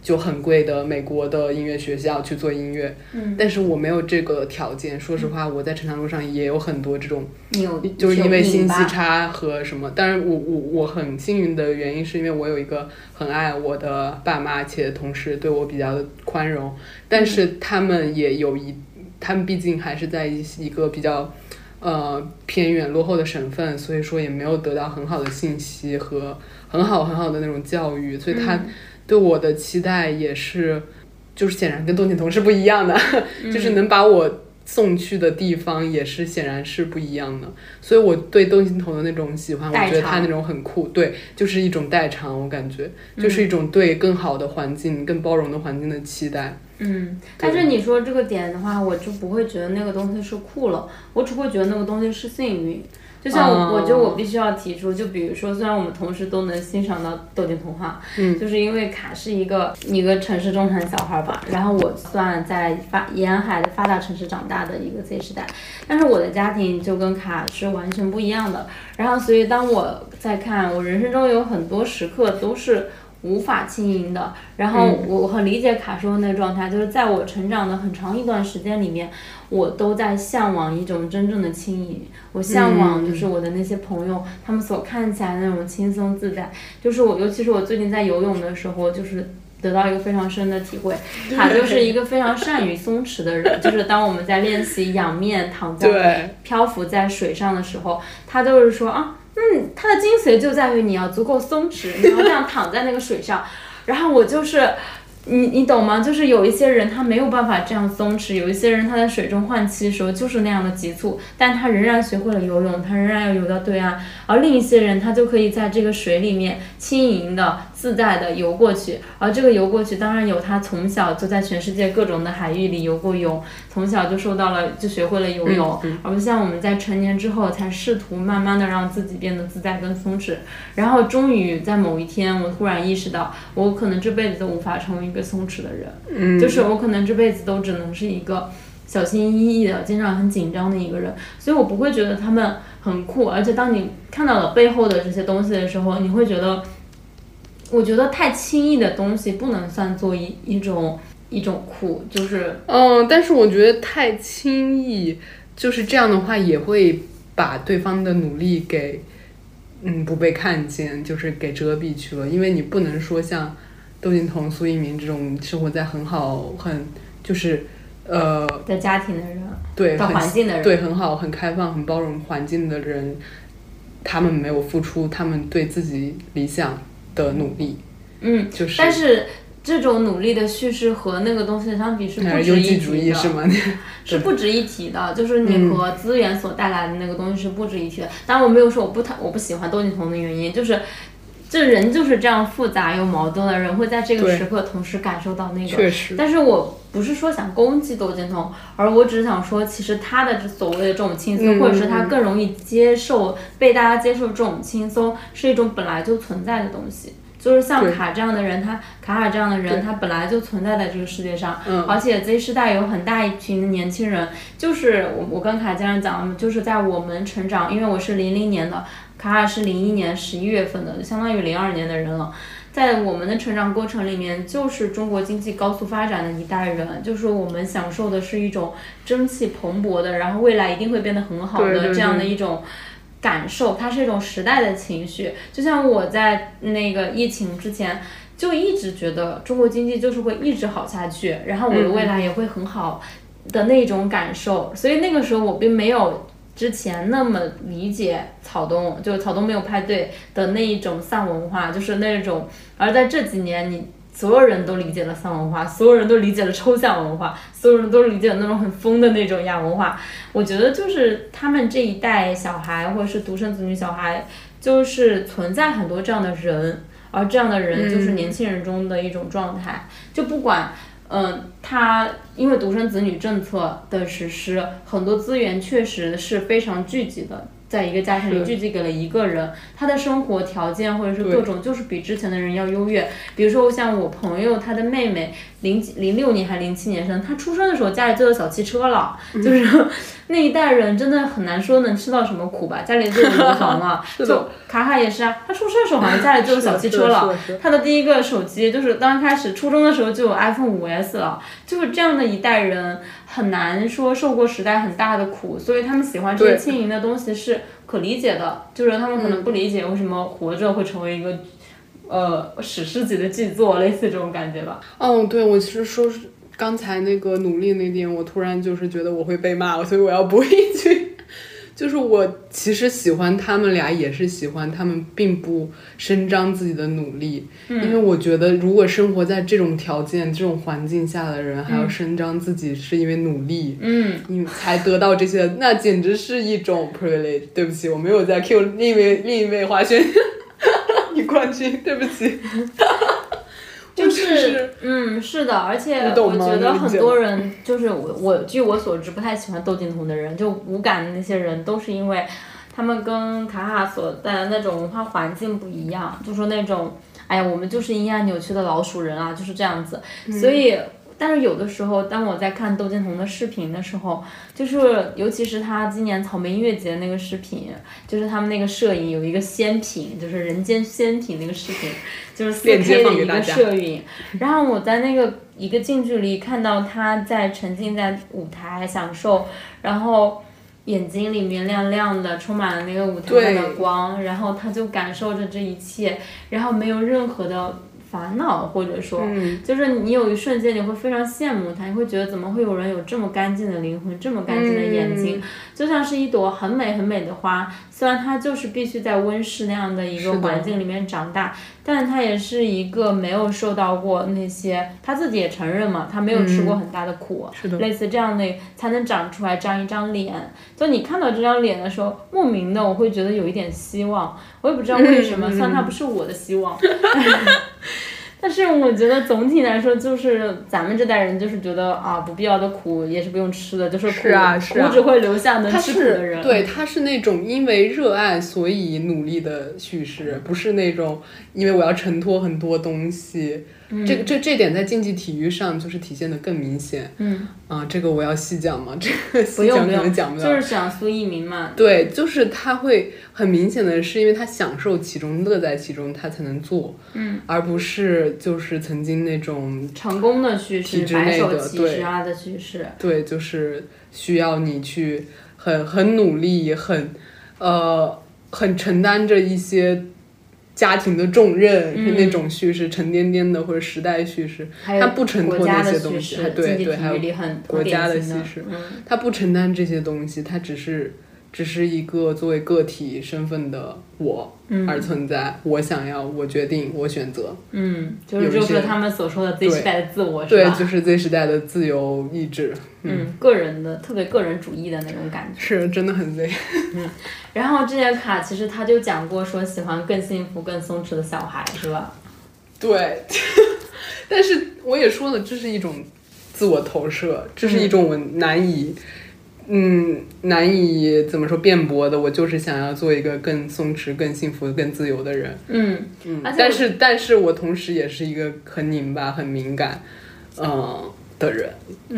就很贵的美国的音乐学校去做音乐，嗯，但是我没有这个条件。说实话，我在成长路上也有很多这种，有就是因为信息差，和什么。当然我，我我很幸运的原因是因为我有一个很爱我的爸妈，且同时对我比较的宽容。但是他们也有一，他们毕竟还是在一一个比较。呃，偏远落后的省份，所以说也没有得到很好的信息和很好很好的那种教育，所以他对我的期待也是，就是显然跟窦靖童是不一样的，[LAUGHS] 就是能把我送去的地方也是显然是不一样的，所以我对窦靖童的那种喜欢，我觉得他那种很酷，对，就是一种代偿，我感觉就是一种对更好的环境、更包容的环境的期待。嗯，但是你说这个点的话，我就不会觉得那个东西是酷了，我只会觉得那个东西是幸运。就像我，哦我觉得我必须要提出，就比如说，虽然我们同时都能欣赏到豆点童话，嗯，就是因为卡是一个一个城市中产小孩吧，然后我算在发沿海的发达城市长大的一个 Z 时代，但是我的家庭就跟卡是完全不一样的，然后所以当我在看我人生中有很多时刻都是。无法轻盈的，然后我很理解卡说的那个状态，就是在我成长的很长一段时间里面，我都在向往一种真正的轻盈。我向往就是我的那些朋友，他们所看起来那种轻松自在。就是我，尤其是我最近在游泳的时候，就是得到一个非常深的体会。[LAUGHS] 卡就是一个非常善于松弛的人，就是当我们在练习仰面躺在，漂浮在水上的时候，他都是说啊，嗯，它的精髓就在于你要足够松弛，你要这样躺在那个水上。[LAUGHS] 然后我就是，你你懂吗？就是有一些人他没有办法这样松弛，有一些人他在水中换气的时候就是那样的急促，但他仍然学会了游泳，他仍然要游到对岸。而另一些人他就可以在这个水里面轻盈的、自在的游过去。而这个游过去，当然有他从小就在全世界各种的海域里游过泳，从小就受到了就学会了游泳，而不像我们在成年之后才试图慢慢的让自己变得自在跟松弛。然后终于在某一天，我突然意识到，我可能这辈子都无法成为一个松弛的人，嗯，就是我可能这辈子都只能是一个小心翼翼的、经常很紧张的一个人，所以我不会觉得他们很酷。而且当你看到了背后的这些东西的时候，你会觉得，我觉得太轻易的东西不能算作一一种一种酷，就是嗯，但是我觉得太轻易，就是这样的话也会把对方的努力给，嗯，不被看见，就是给遮蔽去了。因为你不能说像窦靖童、苏一鸣这种生活在很好、很就是呃的家庭的人，对环境的人，对很好、很开放、很包容环境的人，他们没有付出他们对自己理想的努力，嗯，就是但是这种努力的叙事和那个东西相比是不值一提的，义是吗？[LAUGHS] 是不值一提的，就是你嗯和资源所带来的那个东西是不值一提的。当然，我没有说我不讨我不喜欢窦靖童的原因，就是这人就是这样复杂又矛盾的人，会在这个时刻同时感受到那个。确实，但是我不是说想攻击窦靖童，而我只是想说，其实他的所谓的这种轻松，嗯或者是他更容易接受被大家接受这种轻松，是一种本来就存在的东西。就是像卡这样的人，他卡卡这样的人，对。他本来就存在在这个世界上，嗯。而且 Z 世代有很大一群年轻人，就是我我跟卡家人讲，就是在我们成长，因为我是零零年的，卡尔是零一年十一月份的，相当于零二年的人了。在我们的成长过程里面，就是中国经济高速发展的一代人，就是我们享受的是一种蒸汽蓬勃的，然后未来一定会变得很好的这样的一种感受，它是一种时代的情绪。就像我在那个疫情之前，就一直觉得中国经济就是会一直好下去，然后我的未来也会很好的那种感受。所以那个时候我并没有之前那么理解草东，就草东没有派对的那一种丧文化，就是那种。而在这几年，你所有人都理解了丧文化，所有人都理解了抽象文化，所有人都理解了那种很疯的那种亚文化。我觉得就是他们这一代小孩，或者是独生子女小孩，就是存在很多这样的人，而这样的人就是年轻人中的一种状态，就不管。嗯，他因为独生子女政策的实施，很多资源确实是非常聚集的，在一个家庭里聚集给了一个人，他的生活条件或者是各种就是比之前的人要优越。比如说像我朋友他的妹妹，零几零六年还零七年生，她出生的时候家里就有小汽车了，就是 [LAUGHS] 那一代人真的很难说能吃到什么苦吧，家里就有楼房了。就卡卡也是啊，他出生的时候好像家里就有小汽车了。他的第一个手机就是刚开始初中的时候就有 iPhone 五 S 了，就是这样的一代人很难说受过时代很大的苦，所以他们喜欢这些轻盈的东西是可理解的，就是他们可能不理解为什么活着会成为一个。呃，史诗级的巨作，类似这种感觉吧。哦，对，我其实说是刚才那个努力那点，我突然就是觉得我会被骂，所以我要补一句，就是我其实喜欢他们俩，也是喜欢他们并不声张自己的努力，因为我觉得如果生活在这种条件、这种环境下的人，还要声张自己是因为努力，嗯，你才得到这些，那简直是一种 privilege。对不起，我没有在 Q 另一位另一位滑雪女冠军，对不起。就是，嗯，是的，而且我觉得很多人就是我，我据我所知不太喜欢窦靖童的人，就无感的那些人，都是因为他们跟卡卡所在的那种文化环境不一样，就说那种，哎呀，我们就是阴暗扭曲的老鼠人啊，就是这样子，所以。但是有的时候，当我在看窦靖童的视频的时候，就是尤其是他今年草莓音乐节那个视频，就是他们那个摄影有一个仙品，就是人间仙品那个视频，就是四 K 的一个摄影。然后我在那个一个近距离看到他在沉浸在舞台享受，然后眼睛里面亮亮的，充满了那个舞台上的光，然后他就感受着这一切，然后没有任何的烦恼，或者说，嗯。就是你有一瞬间你会非常羡慕他，你会觉得怎么会有人有这么干净的灵魂，这么干净的眼睛，嗯就像是一朵很美很美的花，虽然它就是必须在温室那样的一个环境里面长大，但它也是一个没有受到过那些，他自己也承认嘛，他没有吃过很大的苦，嗯是的类似这样的才能长出来这样一张脸。就你看到这张脸的时候，莫名的我会觉得有一点希望，我也不知道为什么，虽然它不是我的希望。[LAUGHS] [LAUGHS] [LAUGHS] 但是我觉得总体来说，就是咱们这代人就是觉得啊，不必要的苦也是不用吃的，就是苦是啊是啊苦只会留下能吃苦的人。对，他是那种因为热爱所以努力的叙事，不是那种因为我要承托很多东西。这个这这点在竞技体育上就是体现的更明显。嗯，啊，这个我要细讲吗？这个不细讲可能用讲。就是讲苏翊鸣嘛。对，就是他会很明显的是，因为他享受其中，乐在其中，他才能做，嗯，而不是就是曾经那种成功的叙事，白手起家啊的叙事。对，就是需要你去很很努力，很呃很承担着一些家庭的重任，嗯。是那种叙事，沉甸甸的或者时代叙事，还有它不承托那些东西，对对，还有国家的叙事嗯。它不承担这些东西，他只是只是一个作为个体身份的我而存在。我想要，我决定，我选择。嗯，就是就是他们所说的 Z 时代的自我是对，就是 Z 时代的自由意志，嗯，个人的特别个人主义的那种感觉。是真的很 Z。[LAUGHS] 嗯然后这些卡其实他就讲过说喜欢更幸福、更松弛的小孩是吧？对，[LAUGHS] 但是我也说了，这是一种自我投射，这是一种我难以，嗯，难以怎么说辩驳的。我就是想要做一个更松弛、更幸福、更自由的人。嗯，嗯，但是，但是我同时也是一个很拧巴、很敏感，嗯、的人，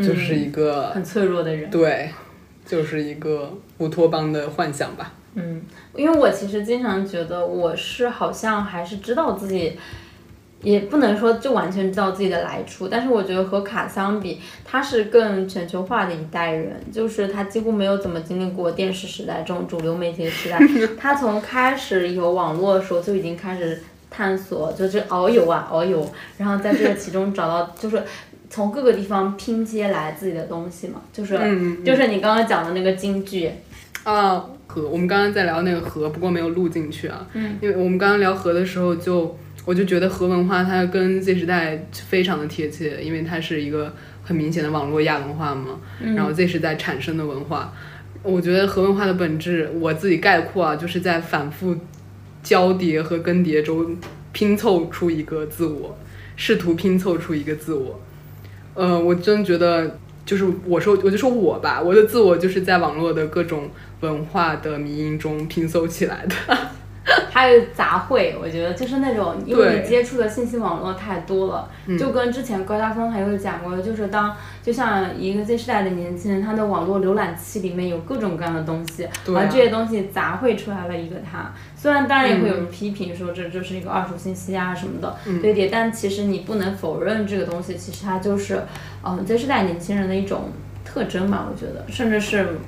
就是一个很脆弱的人。对，就是一个乌托邦的幻想吧。嗯，因为我其实经常觉得我是好像还是知道自己，也不能说就完全知道自己的来处，但是我觉得和卡相比，他是更全球化的一代人，就是他几乎没有怎么经历过电视时代这种主流媒体的时代，[LAUGHS] 他从开始有网络的时候就已经开始探索，就是遨游啊遨游，然后在这个其中找到就是。从各个地方拼接来自己的东西嘛，就是、嗯就是你刚刚讲的那个京剧，啊，河，我们刚刚在聊那个河，不过没有录进去啊。嗯，因为我们刚刚聊河的时候就，我就觉得核文化它跟 Z 时代非常的贴切，因为它是一个很明显的网络亚文化嘛，然后 Z 时代产生的文化。我觉得核文化的本质，我自己概括啊，就是在反复交叠和更迭中拼凑出一个自我，试图拼凑出一个自我。呃，我真觉得就是我说，我就说我吧，我的自我就是在网络的各种文化的迷因中拼凑起来的。[LAUGHS] 还有杂烩，我觉得就是那种，因为你接触的信息网络太多了，就跟之前高大峰还有讲过，就是当就像一个 Z 世代的年轻人，他的网络浏览器里面有各种各样的东西，而这些东西杂烩出来了一个他。虽然当然也会有人批评说这就是一个二手信息啊什么的对的，但其实你不能否认这个东西，其实它就是嗯 Z 世代年轻人的一种特征吧，我觉得，甚至是。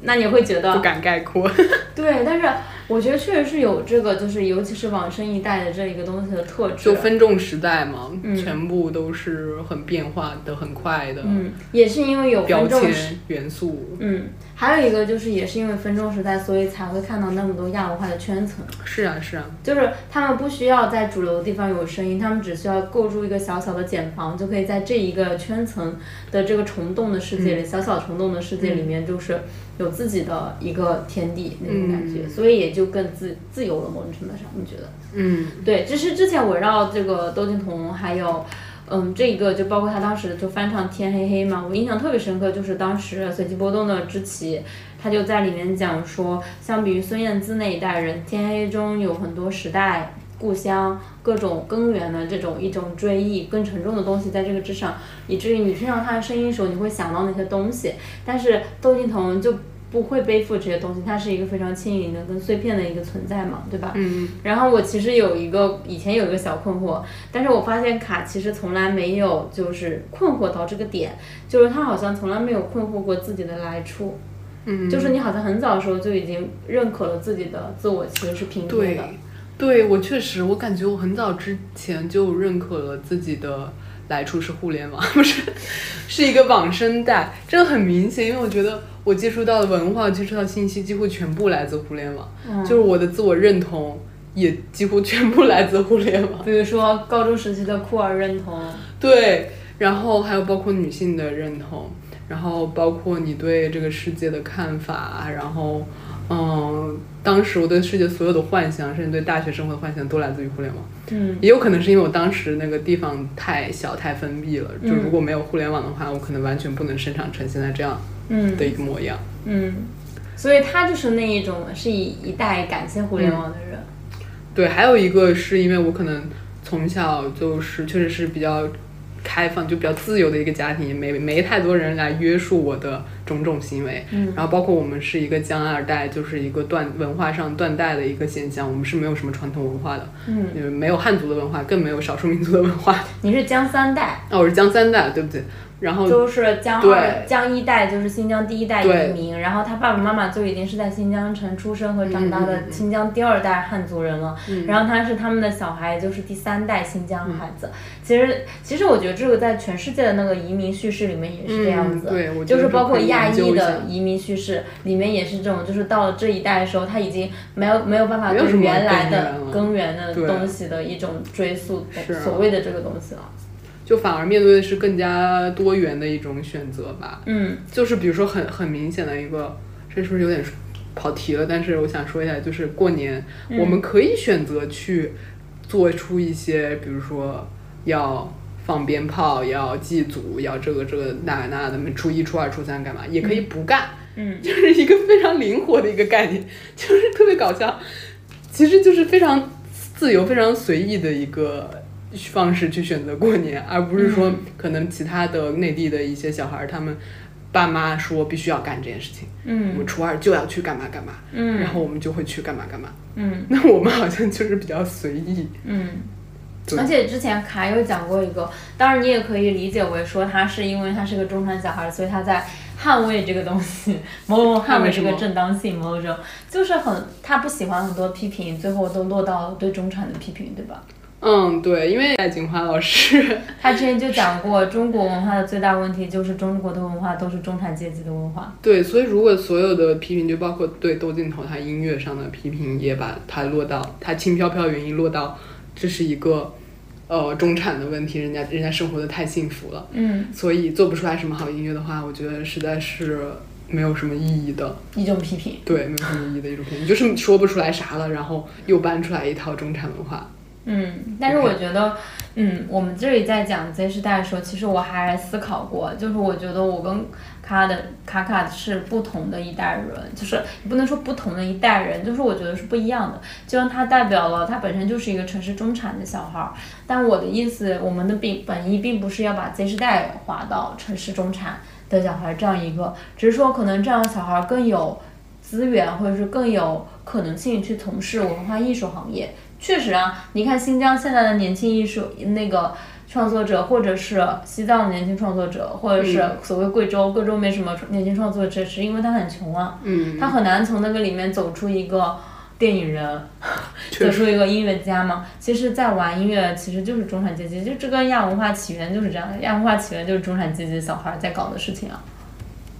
那你会觉得不敢概括。[LAUGHS] 对，但是我觉得确实是有这个，就是尤其是往生一代的这一个东西的特质。就分众时代嘛，全部都是很变化的、很快的嗯，也是因为有标签元素。嗯，还有一个就是也是因为分众时代，所以才会看到那么多亚文化的圈层。是啊，是啊，就是他们不需要在主流的地方有声音，他们只需要构筑一个小小的茧房，就可以在这一个圈层的这个虫洞的世界里，嗯小小虫洞的世界里面，就是有自己的一个天地那种感嗯觉，所以也就更自自由了。某种程度上，你觉得？嗯，对，就是之前围绕这个窦靖童，还有，嗯，这个就包括他当时就翻唱《天黑黑》嘛，我印象特别深刻，就是当时随机波动的知棋，他就在里面讲说，相比于孙燕姿那一代人，《天黑》中有很多时代。故乡各种根源的这种一种追忆，更沉重的东西在这个之上，以至于你听到他的声音的时候，你会想到那些东西。但是窦靖童就不会背负这些东西，他是一个非常轻盈的、跟碎片的一个存在嘛，对吧？嗯，然后我其实有一个以前有一个小困惑，但是我发现卡其实从来没有就是困惑到这个点，就是他好像从来没有困惑过自己的来处。嗯，就是你好像很早的时候就已经认可了自己的自我其实是平对庸的。，对我确实，我感觉我很早之前就认可了自己的来处是互联网，[LAUGHS] 不是，是一个网生代，这个很明显，因为我觉得我接触到的文化、接触到信息几乎全部来自互联网，嗯就是我的自我认同也几乎全部来自互联网。比如说高中时期的酷儿认同，[LAUGHS] 对，然后还有包括女性的认同，然后包括你对这个世界的看法，然后，嗯，当时我对世界所有的幻想，甚至对大学生活的幻想，都来自于互联网。嗯也有可能是因为我当时那个地方太小太封闭了，就嗯如果没有互联网的话，我可能完全不能生长成现在这样嗯的一个模样。嗯，所以他就是那一种是一一代感谢互联网的人。对，还有一个是因为我可能从小就是确实是比较开放，就比较自由的一个家庭，也没没太多人来约束我的种种行为。嗯然后包括我们是一个江二代，就是一个断文化上断代的一个现象，我们是没有什么传统文化的，嗯，呃没有汉族的文化，更没有少数民族的文化。你是江三代，哦，我是江三代，对不对？然后就是江二江一代，就是新疆第一代移民，然后他爸爸妈妈就已经是在新疆城出生和长大的新疆第二代汉族人了，嗯然后他是他们的小孩，就是第三代新疆孩子。其实，其实我觉得这个在全世界的那个移民叙事里面也是这样子，嗯对就是包括亚裔的移民叙事里面也是这种，就是到了这一代的时候，他已经没有没有办法对原来的根源的东西的一种追溯，所谓的这个东西了。就反而面对的是更加多元的一种选择吧。嗯就是比如说很很明显的一个，这是不是有点跑题了？但是我想说一下，就是过年、嗯我们可以选择去做出一些，比如说要放鞭炮，要祭祖，要这个这个那那的，初一、初二、初三干嘛？也可以不干，嗯 [LAUGHS] 就是一个非常灵活的一个概念，就是特别搞笑。其实就是非常自由、非常随意的一个方式去选择过年，[LAUGHS] 而不是说嗯。可能其他的内地的一些小孩儿，他们爸妈说必须要干这件事情，嗯。我嗯们初二就要去干嘛干嘛，嗯，然后我们就会去干嘛干嘛。嗯。[LAUGHS] 那我们好像就是比较随意，嗯。而且之前卡有讲过一个，当然你也可以理解为说他是因为他是个中产小孩，所以他在捍卫这个东西，某种捍卫这个正当性，某种就是很他不喜欢很多批评，最后都落到对中产的批评，对吧？嗯，对，因为戴锦华老师，[LAUGHS] 他之前就讲过，中国文化的最大问题就是中国的文化都是中产阶级的文化。对，所以如果所有的批评，就包括对窦靖童他音乐上的批评，也把它落到他轻飘飘原因落到这是一个呃中产的问题，人家人家生活的太幸福了，嗯，所以做不出来什么好音乐的话，我觉得实在是没有什么意义的。一种批评。对，没有什么意义的一种批评，就是说不出来啥了，然后又搬出来一套中产文化。嗯，但是我觉得，嗯，我们这里在讲 Z 世代的时候，其实我还思考过，就是我觉得我跟卡的卡卡是不同的一代人，就是你不能说不同的一代人，就是我觉得是不一样的。就像他代表了他本身就是一个城市中产的小孩儿，但我的意思，我们的并本意并不是要把 Z 世代划到城市中产的小孩儿这样一个，只是说可能这样的小孩儿更有资源，或者是更有可能性去从事文化艺术行业。确实啊，你看新疆现在的年轻艺术那个创作者，或者是西藏的年轻创作者，或者是所谓贵州，贵州没什么年轻创作者，是因为他很穷啊，嗯，他很难从那个里面走出一个电影人，[LAUGHS] 走出一个音乐家嘛。其实，在玩音乐其实就是中产阶级，就这跟亚文化起源就是这样的，亚文化起源就是中产阶级小孩在搞的事情啊，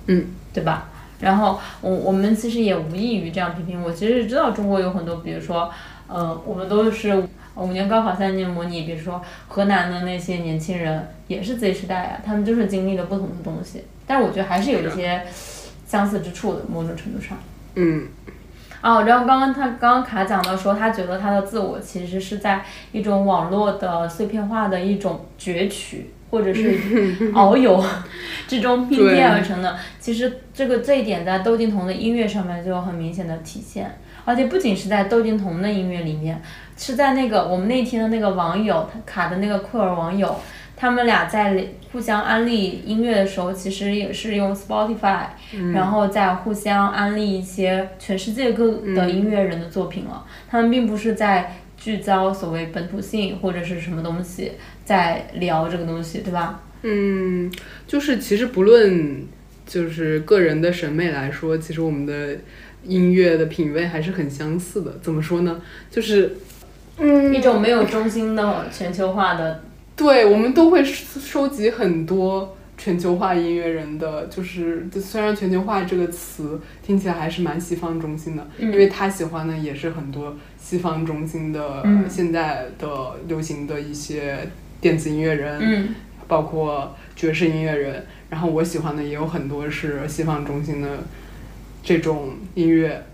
嗯，对吧？然后我我们其实也无异于这样批评。我其实知道中国有很多，比如说，呃，我们都是五年高考三年模拟，比如说河南的那些年轻人也是 Z 时代啊，他们就是经历了不同的东西，但是我觉得还是有一些相似之处的，某种程度上。嗯，哦，然后刚刚他刚刚卡讲到说，他觉得他的自我其实是在一种网络的碎片化的一种攫取，或者是 [LAUGHS] 遨游之中拼贴而成的。其实这个这一点在窦靖童的音乐上面就有很明显的体现，而且不仅是在窦靖童的音乐里面，是在那个我们那天的那个网友卡的那个酷儿网友。他们俩在互相安利音乐的时候，其实也是用 Spotify，、然后再互相安利一些全世界各的音乐人的作品了。他们并不是在聚焦所谓本土性或者是什么东西，在聊这个东西，对吧？嗯，就是其实不论就是个人的审美来说，其实我们的音乐的品味还是很相似的。怎么说呢？就是，嗯，一种没有中心的全球化的，对，我们都会收收集很多全球化音乐人的，就是就虽然全球化这个词听起来还是蛮西方中心的，嗯因为他喜欢的也是很多西方中心的、嗯现在的流行的一些电子音乐人，嗯包括爵士音乐人，然后我喜欢的也有很多是西方中心的这种音乐，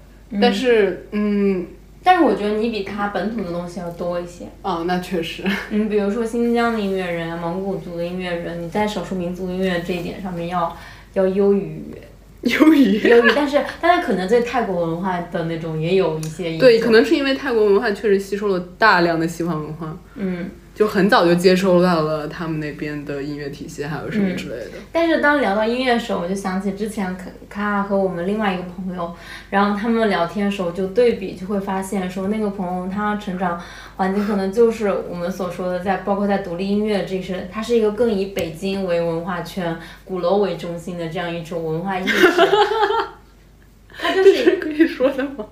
但是嗯。但是我觉得你比他本土的东西要多一些。啊，那确实，嗯，比如说新疆的音乐人、蒙古族的音乐人，你在少数民族音乐这一点上面要要优于。优于。优于，但是但是可能对泰国文化的那种也有一些影对，可能是因为泰国文化确实吸收了大量的西方文化。嗯就很早就接收到了他们那边的音乐体系，还有什么之类的。但是当聊到音乐的时候，我就想起之前卡卡和我们另外一个朋友，然后他们聊天的时候就对比，就会发现说那个朋友他成长环境可能就是我们所说的在包括在独立音乐这是，他是一个更以北京为文化圈、鼓楼为中心的这样一种文化意识。[LAUGHS] 它就这是可以说的吗？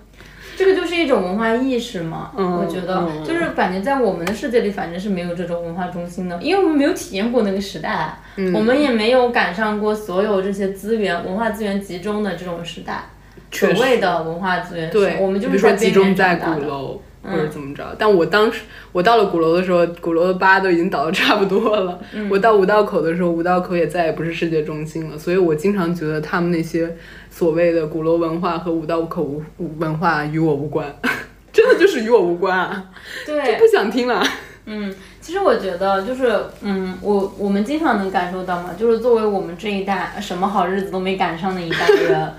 这个就是一种文化意识嘛，嗯我觉得嗯就是感觉在我们的世界里，反正是没有这种文化中心的，因为我们没有体验过那个时代，嗯我们也没有赶上过所有这些资源、文化资源集中的这种时代。所谓的文化资源，对，我们就比如说集中在。鼓楼。或者怎么着？但我当时我到了鼓楼的时候，鼓楼的疤都已经倒的差不多了。我到五道口的时候，五道口也再也不是世界中心了。所以我经常觉得他们那些所谓的鼓楼文化和五道口无文化与我无关，[LAUGHS] 真的就是与我无关啊！对，不想听了。嗯，其实我觉得就是，嗯，我我们经常能感受到嘛，就是作为我们这一代什么好日子都没赶上的一代人，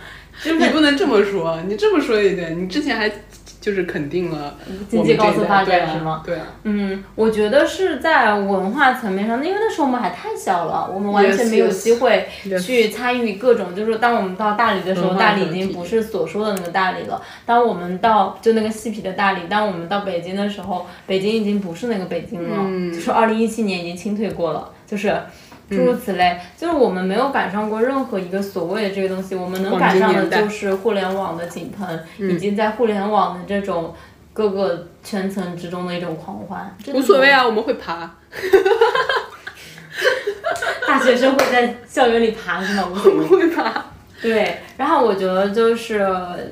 就是 [LAUGHS] 你不能这么说，你这么说一点，你之前还就是肯定了经济高速发展是吗？对啊，嗯，我觉得是在文化层面上，因为那时候我们还太小了，我们完全没有机会去参与各种。就是当我们到大理的时候，大理已经不是所说的那个大理了。当我们到就那个细皮的大理，当我们到北京的时候，北京已经不是那个北京了，嗯就是二零一七年已经清退过了，就是。诸如此类，就是我们没有赶上过任何一个所谓的这个东西，我们能赶上的就是互联网的井喷，以及在互联网的这种各个圈层之中的一种狂欢。无所谓啊，我们会爬。[LAUGHS] 大学生会在校园里爬是吗？我们。会爬。对，然后我觉得就是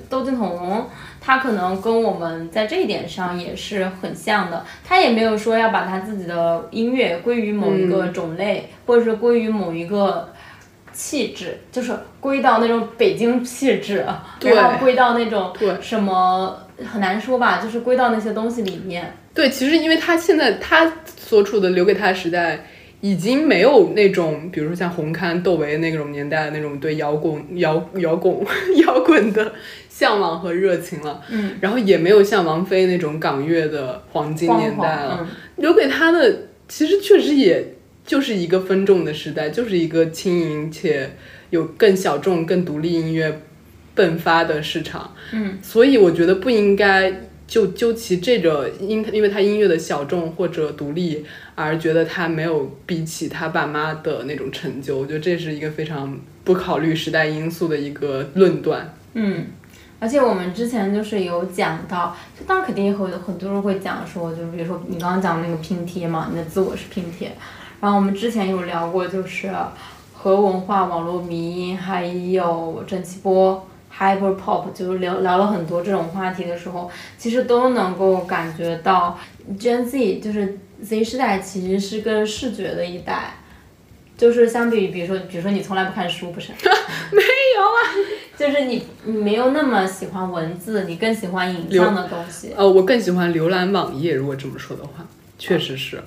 窦靖童，他可能跟我们在这一点上也是很像的，他也没有说要把他自己的音乐归于某一个种类，或者是归于某一个。气质就是归到那种北京气质，对然后归到那种什么很难说吧，就是归到那些东西里面。对，其实因为他现在他所处的留给他的时代，已经没有那种，比如说像红磡、窦唯那种年代的那种对摇滚、摇摇滚、[LAUGHS] 摇滚的向往和热情了。嗯，然后也没有像王菲那种港乐的黄金年代了。嗯留给他的其实确实也就是一个分众的时代，就是一个轻盈且有更小众、更独立音乐迸发的市场。嗯，所以我觉得不应该就究其这个因因为他音乐的小众或者独立而觉得他没有比起他爸妈的那种成就，我觉得这是一个非常不考虑时代因素的一个论断。嗯，而且我们之前就是有讲到，就当然肯定也会有很多人会讲说，就是比如说你刚刚讲的那个拼贴嘛，你的自我是拼贴。然后我们之前有聊过，就是和文化、网络迷，还有蒸汽波。Hyper Pop 就是聊聊了很多这种话题的时候，其实都能够感觉到 Gen Z 就是 Z 世代其实是个视觉的一代，就是相比于比如说比如说你从来不看书不是？[LAUGHS] 没有啊，就是你你没有那么喜欢文字，你更喜欢影像的东西。呃，我更喜欢浏览网页，如果这么说的话，确实是，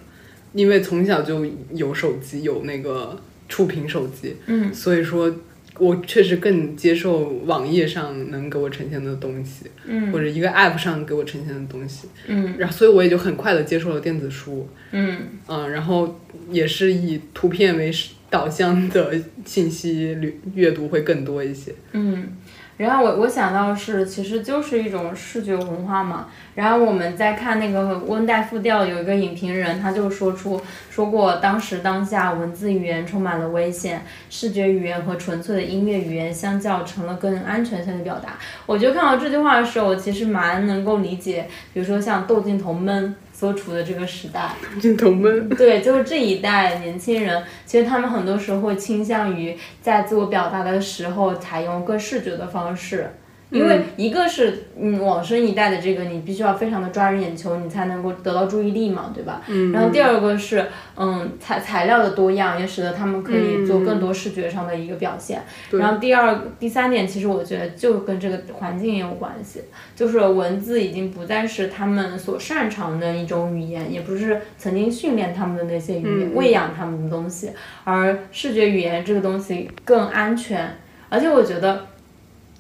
因为从小就有手机，有那个触屏手机，嗯，所以说我确实更接受网页上能给我呈现的东西，嗯。或者一个 app 上给我呈现的东西，嗯。然后所以我也就很快的接受了电子书，嗯。嗯，然后也是以图片为导向的信息阅阅读会更多一些。嗯。然后我我想到是，其实就是一种视觉文化嘛。然后我们在看那个温带复调，有一个影评人，他就说出说过，当时当下文字语言充满了危险，视觉语言和纯粹的音乐语言相较成了更安全性的表达。我觉得看到这句话的时候，我其实蛮能够理解，比如说像窦靖童闷所处的这个时代。[LAUGHS] 镜头们，对，就是这一代年轻人，其实他们很多时候会倾向于在自我表达的时候采用更视觉的方式。因为一个是嗯往生一代的这个，你必须要非常的抓人眼球，你才能够得到注意力嘛，对吧？嗯然后第二个是嗯材材料的多样，也使得他们可以做更多视觉上的一个表现。然后第二第三点，其实我觉得就跟这个环境也有关系，就是文字已经不再是他们所擅长的一种语言，也不是曾经训练他们的那些语言、喂养他们的东西，而视觉语言这个东西更安全，而且我觉得。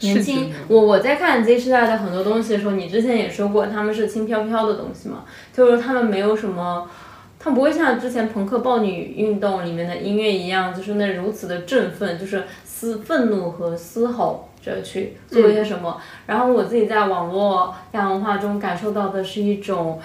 年轻，我我在看 Z 世代的很多东西的时候，你之前也说过他们是轻飘飘的东西嘛，就是他们没有什么他不会像之前朋克暴女运动里面的音乐一样，就是那如此的振奋，就是嘶愤怒和嘶吼着去做一些什么。然后我自己在网络亚文化中感受到的是一种，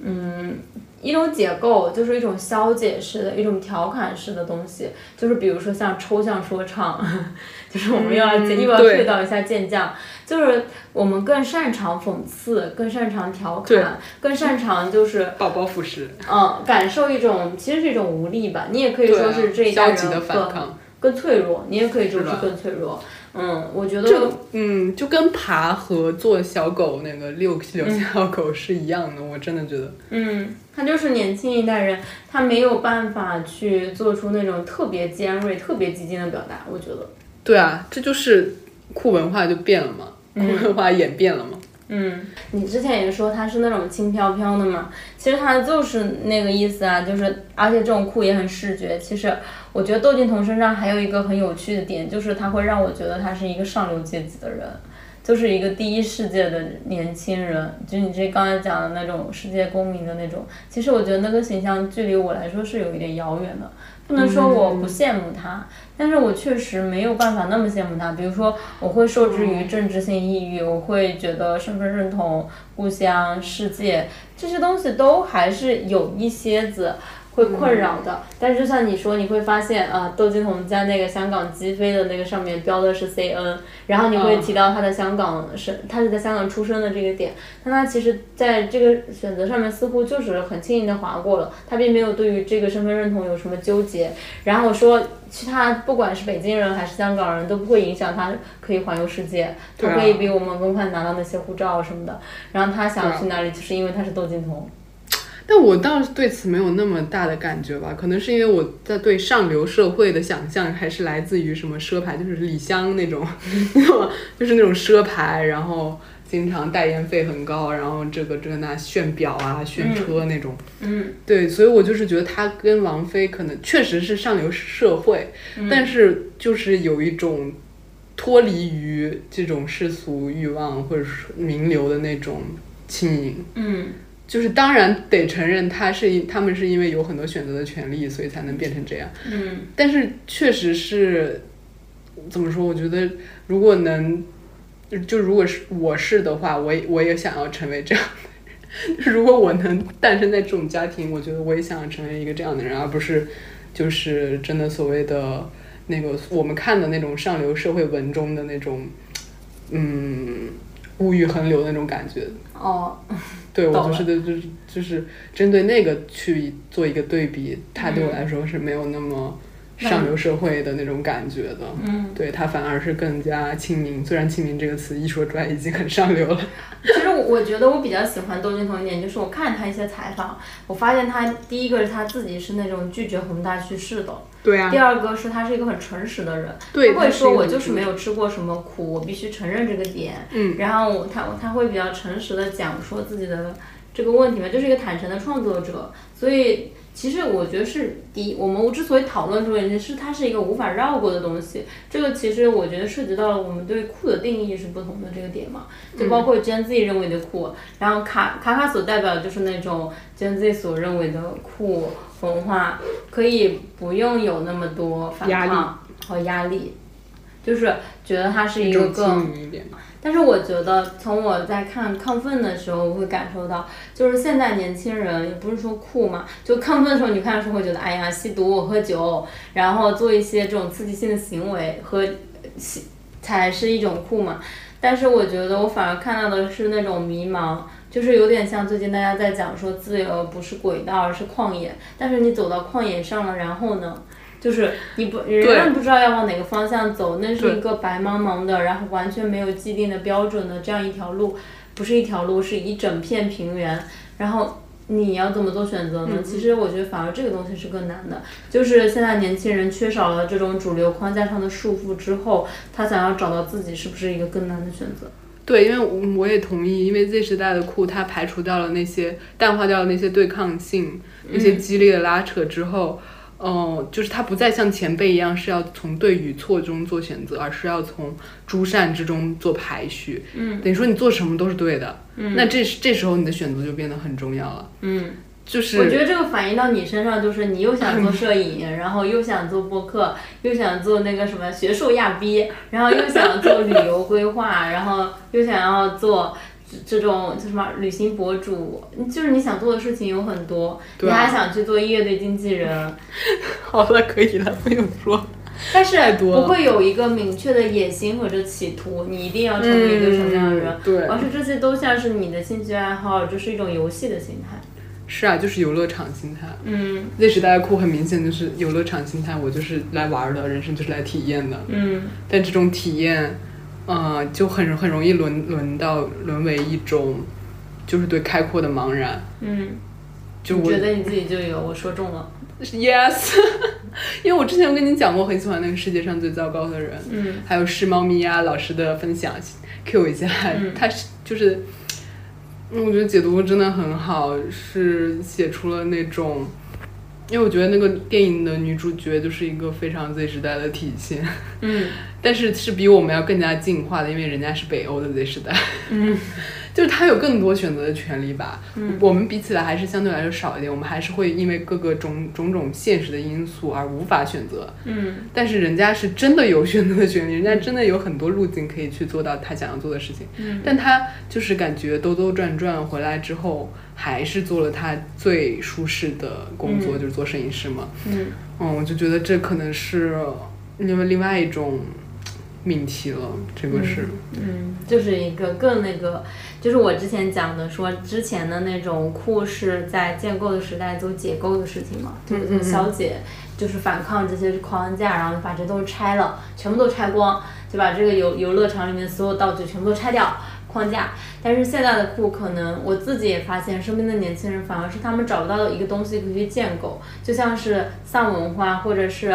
嗯。一种解构就是一种消解式的一种调侃式的东西，就是比如说像抽象说唱，[LAUGHS] 就是我们要又要退到一下健将，就是我们更擅长讽刺，更擅长调侃，更擅长就是宝宝腐蚀，嗯，感受一种其实是一种无力吧，你也可以说是这一代人更更脆弱，你也可以说是更脆弱。嗯，我觉得，嗯，就跟爬和做小狗那个遛遛小狗是一样的，我真的觉得。嗯，他就是年轻一代人，他没有办法去做出那种特别尖锐、特别激进的表达，我觉得。对啊，这就是酷文化就变了嘛，酷文化演变了嘛。嗯，你之前也说它是那种轻飘飘的嘛，其实它就是那个意思啊，就是而且这种酷也很视觉。其实我觉得窦靖童身上还有一个很有趣的点，就是他会让我觉得他是一个上流阶级的人，就是一个第一世界的年轻人，就你这刚才讲的那种世界公民的那种。其实我觉得那个形象距离我来说是有一点遥远的。不能说我不羡慕他，但是我确实没有办法那么羡慕他。比如说，我会受制于政治性抑郁，我会觉得身份认同、故乡、世界这些东西都还是有一些子。会困扰的，但是就像你说，你会发现啊，窦靖童在那个香港击飞的那个上面标的是 C N，然后你会提到他的香港是他是在香港出生的这个点，但他其实在这个选择上面似乎就是很轻易的划过了，他并没有对于这个身份认同有什么纠结，然后说其他不管是北京人还是香港人都不会影响他可以环游世界，他可以比我们更快拿到那些护照什么的，然后他想去哪里就是因为他是窦靖童。但我倒是对此没有那么大的感觉吧，可能是因为我在对上流社会的想象还是来自于什么奢牌，就是李湘那种，[LAUGHS] 就是那种奢牌，然后经常代言费很高，然后这个这个那炫表啊、炫车那种。嗯。对，所以我就是觉得他跟王菲可能确实是上流社会，但是就是有一种脱离于这种世俗欲望或者是名流的那种轻盈。嗯。就是当然得承认，他是因他们是因为有很多选择的权利，所以才能变成这样。嗯，但是确实是怎么说？我觉得如果能，就如果是我是的话，我也我也想要成为这样。[LAUGHS] 如果我能诞生在这种家庭，我觉得我也想要成为一个这样的人，而不是就是真的所谓的那个我们看的那种上流社会文中的那种，嗯。物欲横流的那种感觉。哦，对我就是的，就是就是针对那个去做一个对比，它对我来说是没有那么上流社会的那种感觉的。嗯，对他反而是更加亲民。虽然“亲民”这个词一说出来已经很上流了。[LAUGHS] 其实我觉得我比较喜欢窦靖童一点，就是我看他一些采访，我发现他第一个是他自己是那种拒绝宏大叙事的。对啊。第二个是他是一个很诚实的人，他会说我就是没有吃过什么苦，我必须承认这个点。嗯。然后他他会比较诚实的讲说自己的这个问题嘛，就是一个坦诚的创作者。所以其实我觉得是第一，我们之所以讨论这个问题，是它是一个无法绕过的东西。这个其实我觉得涉及到了我们对酷的定义是不同的这个点嘛，就包括 Gen Z 认为的酷，然后卡卡卡所代表的就是那种 Gen Z 所认为的酷。文化可以不用有那么多反抗和压力，就是觉得它是一个更，但是我觉得从我在看亢奋的时候，我会感受到，就是现在年轻人也不是说酷嘛，就亢奋的时候你看的时候会觉得，哎呀，吸毒、喝酒，然后做一些这种刺激性的行为和，才是一种酷嘛。但是我觉得我反而看到的是那种迷茫。就是有点像最近大家在讲说自由不是轨道而是旷野，但是你走到旷野上了，然后呢，就是你不仍然不知道要往哪个方向走，那是一个白茫茫的，然后完全没有既定的标准的这样一条路，不是一条路，是一整片平原，然后你要怎么做选择呢？其实我觉得反而这个东西是更难的，就是现在年轻人缺少了这种主流框架上的束缚之后，他想要找到自己是不是一个更难的选择？对，因为我我也同意，因为 Z 时代的酷，它排除掉了那些淡化掉了那些对抗性、那些激烈的拉扯之后，嗯，就是他不再像前辈一样是要从对与错中做选择，而是要从诸善之中做排序。嗯，等于说你做什么都是对的。嗯，那这这时候你的选择就变得很重要了。嗯，就是我觉得这个反映到你身上，就是你又想做摄影，[LAUGHS] 然后又想做播客，又想做那个什么学术亚逼，然后又想做旅游规划，然后又想要做这这种就什么旅行博主，就是你想做的事情有很多，啊你还想去做乐队经纪人，[LAUGHS] 好了，可以了，不用说。但是不会有一个明确的野心或者企图，你一定要成为一个什么样的人，嗯对而是这些都像是你的兴趣爱好，就是一种游戏的心态。是啊，就是游乐场心态。嗯 Z 时代的酷很明显就是游乐场心态，我就是来玩儿的，人生就是来体验的。嗯但这种体验，呃，就很很容易沦沦到沦为一种，就是对开阔的茫然。嗯，就我觉得你自己就有，我说中了。[LAUGHS] yes，因为我之前有跟你讲过，很喜欢那个世界上最糟糕的人，嗯还有是猫咪呀老师的分享，Q 一下，嗯 [LAUGHS] 他是就是，嗯，我觉得解读真的很好，是写出了那种。因为我觉得那个电影的女主角就是一个非常 Z 时代的体现，嗯 [LAUGHS] 但是是比我们要更加进化的，因为人家是北欧的 Z 时代，嗯 [LAUGHS] 就是他有更多选择的权利吧。嗯我们比起来还是相对来说少一点，我们还是会因为各个种种种现实的因素而无法选择。嗯但是人家是真的有选择的权利，人家真的有很多路径可以去做到他想要做的事情。嗯但他就是感觉兜兜转转回来之后，还是做了他最舒适的工作，就是做摄影师嘛。嗯嗯，我就觉得这可能是另外另外一种命题了，这个是。嗯，就是一个更那个，就是我之前讲的说，之前的那种酷是在建构的时代做解构的事情嘛，就是消解，就是反抗这些框架，然后把这都拆了，全部都拆光，就把这个游游乐场里面所有道具全部都拆掉。框架，但是现在的酷可能我自己也发现，身边的年轻人反而是他们找不到一个东西可以去建构，就像是丧文化或者是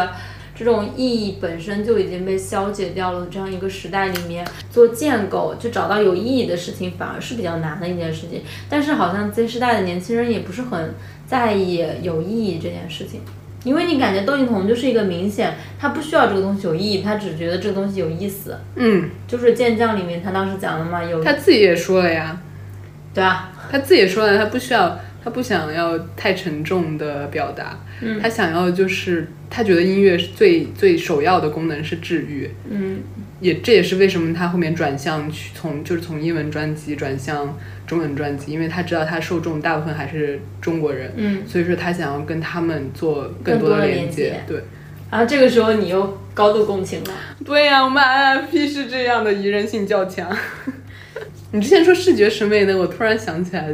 这种意义本身就已经被消解掉了。这样一个时代里面做建构，就找到有意义的事情，反而是比较难的一件事情。但是好像 Z 时代的年轻人也不是很在意有意义这件事情。因为你感觉窦靖童就是一个明显，他不需要这个东西有意义，他只觉得这个东西有意思。嗯，就是《健将》里面他当时讲的嘛，有他自己也说了呀，对啊，他自己也说了，他不需要，他不想要太沉重的表达，嗯。他想要就是他觉得音乐是最最首要的功能是治愈，嗯。也这也是为什么他后面转向去从就是从英文专辑转向中文专辑，因为他知道他受众大部分还是中国人，嗯，所以说他想要跟他们做更多的连连接。对。然后这个时候你又高度共情了，对呀、我们 INFP 是这样的，宜人性较强。[LAUGHS] 你之前说视觉审美呢，我突然想起来，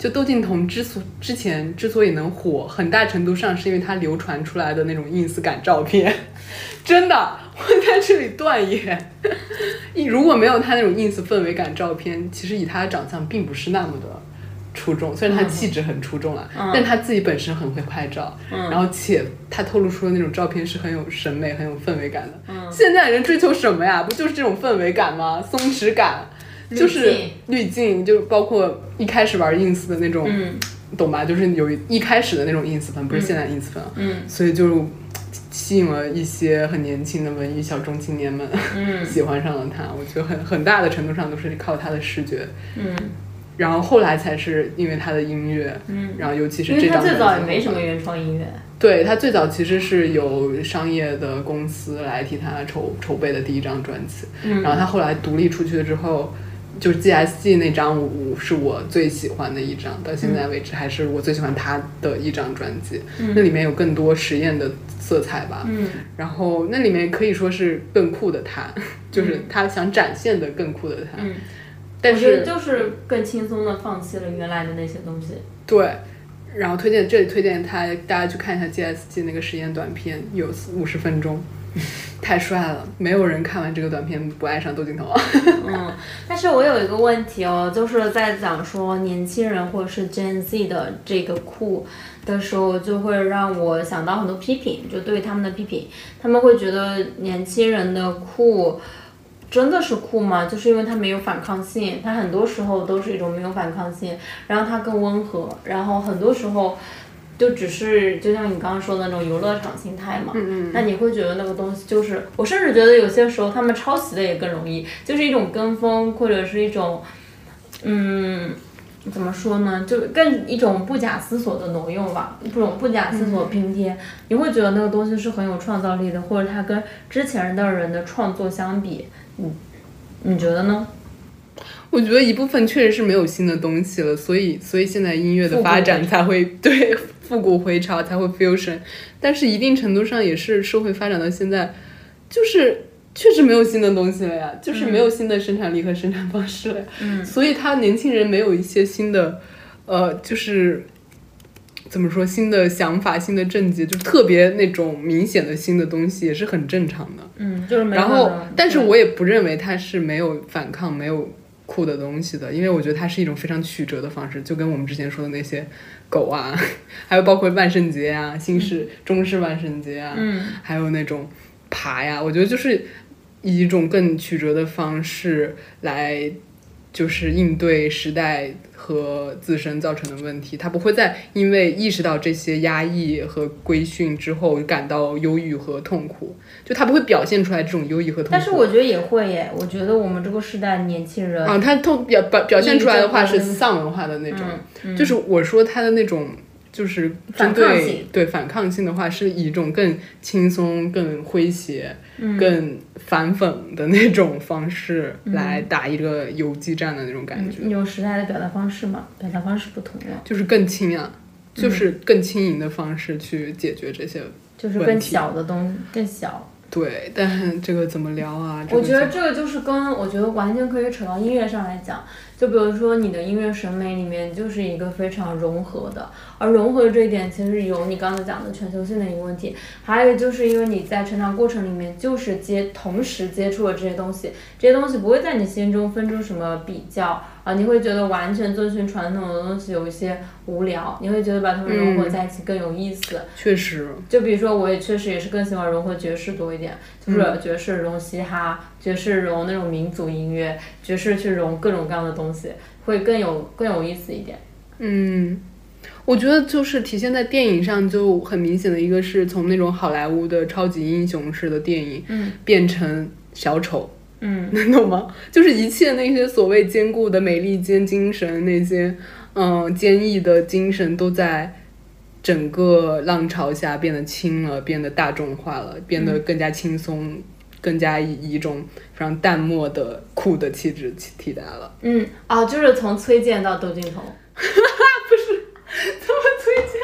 就窦靖童之所之前之所以能火，很大程度上是因为他流传出来的那种 ins 感照片，[LAUGHS] 真的，我在这里断言，[LAUGHS] 如果没有他那种 ins 氛围感照片，其实以他的长相并不是那么的。出众，虽然他气质很出众了，嗯但他自己本身很会拍照，嗯然后且他透露出的那种照片是很有审美、很有氛围感的。嗯现在人追求什么呀？不就是这种氛围感吗？松弛感，就是滤镜，就包括一开始玩 ins 的那种，嗯。懂吧？就是有一开始的那种 ins 粉，不是现在 ins 粉，嗯。所以就吸引了一些很年轻的文艺小众青年们，嗯。[LAUGHS] 喜欢上了他。我觉得很很大的程度上都是靠他的视觉，嗯。然后后来才是因为他的音乐，嗯，然后尤其是这张专辑最早也没什么原创音乐，对他最早其实是有商业的公司来替他筹筹备的第一张专辑，嗯。然后他后来独立出去了之后，就是 GSG 那张舞是我最喜欢的一张，到现在为止还是我最喜欢他的一张专辑。嗯那里面有更多实验的色彩吧，嗯然后那里面可以说是更酷的他，[LAUGHS] 就是他想展现的更酷的他。嗯，但是就是更轻松的放弃了原来的那些东西，对。然后推荐这里推荐他，大家去看一下 GSG 那个实验短片，有五十分钟，[LAUGHS] 太帅了！没有人看完这个短片不爱上窦靖童。[LAUGHS] 嗯，但是我有一个问题哦，就是在讲说年轻人或者是 Gen Z 的这个酷的时候，就会让我想到很多批评，就对他们的批评，他们会觉得年轻人的酷。真的是酷吗？就是因为他没有反抗性，他很多时候都是一种没有反抗性，然后他更温和，然后很多时候就只是就像你刚刚说的那种游乐场心态嘛。嗯嗯。那你会觉得那个东西就是，我甚至觉得有些时候他们抄袭的也更容易，就是一种跟风或者是一种，嗯，怎么说呢？就更一种不假思索的挪用吧，一种不假思索拼贴。你会觉得那个东西是很有创造力的，或者它跟之前的人的创作相比，你你觉得呢？我觉得一部分确实是没有新的东西了，所以所以现在音乐的发展才会对复古回潮才会 fusion，但是一定程度上也是社会发展到现在，就是确实没有新的东西了呀，就是没有新的生产力和生产方式了呀，嗯。所以他年轻人没有一些新的，呃，就是怎么说新的想法、新的政绩，就特别那种明显的新的东西也是很正常的。嗯，就是然后但是我也不认为他是没有反抗、没有酷的东西的，因为我觉得它是一种非常曲折的方式，就跟我们之前说的那些狗啊，[LAUGHS] 还有包括万圣节啊、新式、中式万圣节啊，嗯还有那种爬呀，我觉得就是以一种更曲折的方式来。就是应对时代和自身造成的问题，他不会再因为意识到这些压抑和规训之后感到忧郁和痛苦，就他不会表现出来这种忧郁和痛苦。但是我觉得也会耶，我觉得我们这个时代年轻人，啊，他痛表表表现出来的话是丧文化的那种，嗯就是我说他的那种就是针反抗对对反抗性的话，是以一种更轻松、更诙谐、嗯更反讽的那种方式来打一个游击战的那种感觉，嗯有时代的表达方式嘛，表达方式不同了，就是更轻啊，嗯就是更轻盈的方式去解决这些。就是更小的东西更小。对，但这个怎么聊啊？这个我觉得这个就是跟我觉得完全可以扯到音乐上来讲，就比如说你的音乐审美里面就是一个非常融合的，而融合的这一点其实有你刚才讲的全球性的一个问题，还有就是因为你在成长过程里面就是接同时接触了这些东西，这些东西不会在你心中分出什么比较啊，你会觉得完全遵循传统的东西有一些无聊，你会觉得把它们融合在一起更有意思。确实，就比如说，我也确实也是更喜欢融合爵士多一点，就是爵士融嘻哈，爵士融那种民族音乐，爵士去融各种各样的东西，会更有更有意思一点。嗯，我觉得就是体现在电影上就很明显的一个是从那种好莱坞的超级英雄式的电影，嗯。变成小丑，嗯 [LAUGHS] 能懂吗？就是一切那些所谓坚固的美利坚精神，那些嗯坚毅的精神都在。整个浪潮下变得轻了，变得大众化了，变得更加轻松，更加以以一种非常淡漠的酷的气质替替代了。嗯，哦，就是从崔健到窦靖童。不是怎么崔健？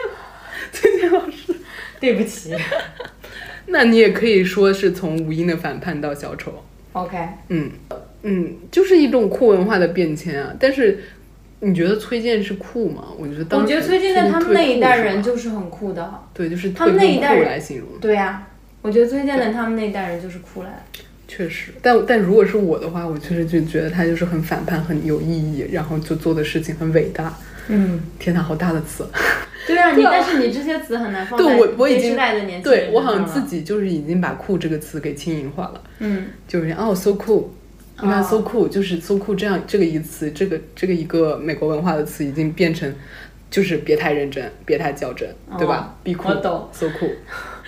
崔健老师？[LAUGHS] 对不起。[LAUGHS] 那你也可以说是从吴英的反叛到小丑，OK，嗯嗯，就是一种酷文化的变迁啊。但是你觉得崔健是酷吗？我觉得当时我觉得崔健在他们那一代人就就是很酷的。对，就是他们那一代酷人来形容，对呀、我觉得崔健在他们那一代人就是酷来。确实。但但如果是我的话，我确实就觉得他就是很反叛，很有意义，然后就做的事情很伟大。嗯，天哪，好大的词！对啊，你但是你这些词很难放对在我我已经的年轻人对我好像自己就是已经把“酷”这个词给轻盈化了。嗯就是哦，so cool，你看哦 so cool，就是 so cool 这样这个一词，这个这个一个美国文化的词已经变成，就是别太认真，别太较真，对吧？be 哦我懂 cool，so cool。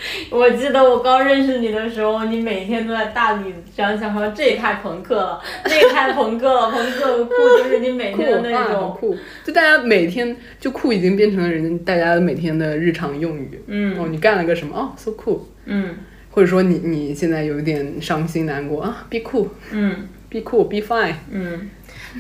[LAUGHS] 我记得我刚认识你的时候，你每天都在大理想想说这也太朋克了，那也太朋克了，[LAUGHS] 朋克酷就是你每天的那种，酷！就大家每天就酷已经变成了人大家每天的日常用语。嗯哦，你干了个什么？哦，so cool。嗯或者说你你现在有一点伤心难过啊，be cool，be 嗯 cool，be fine。嗯。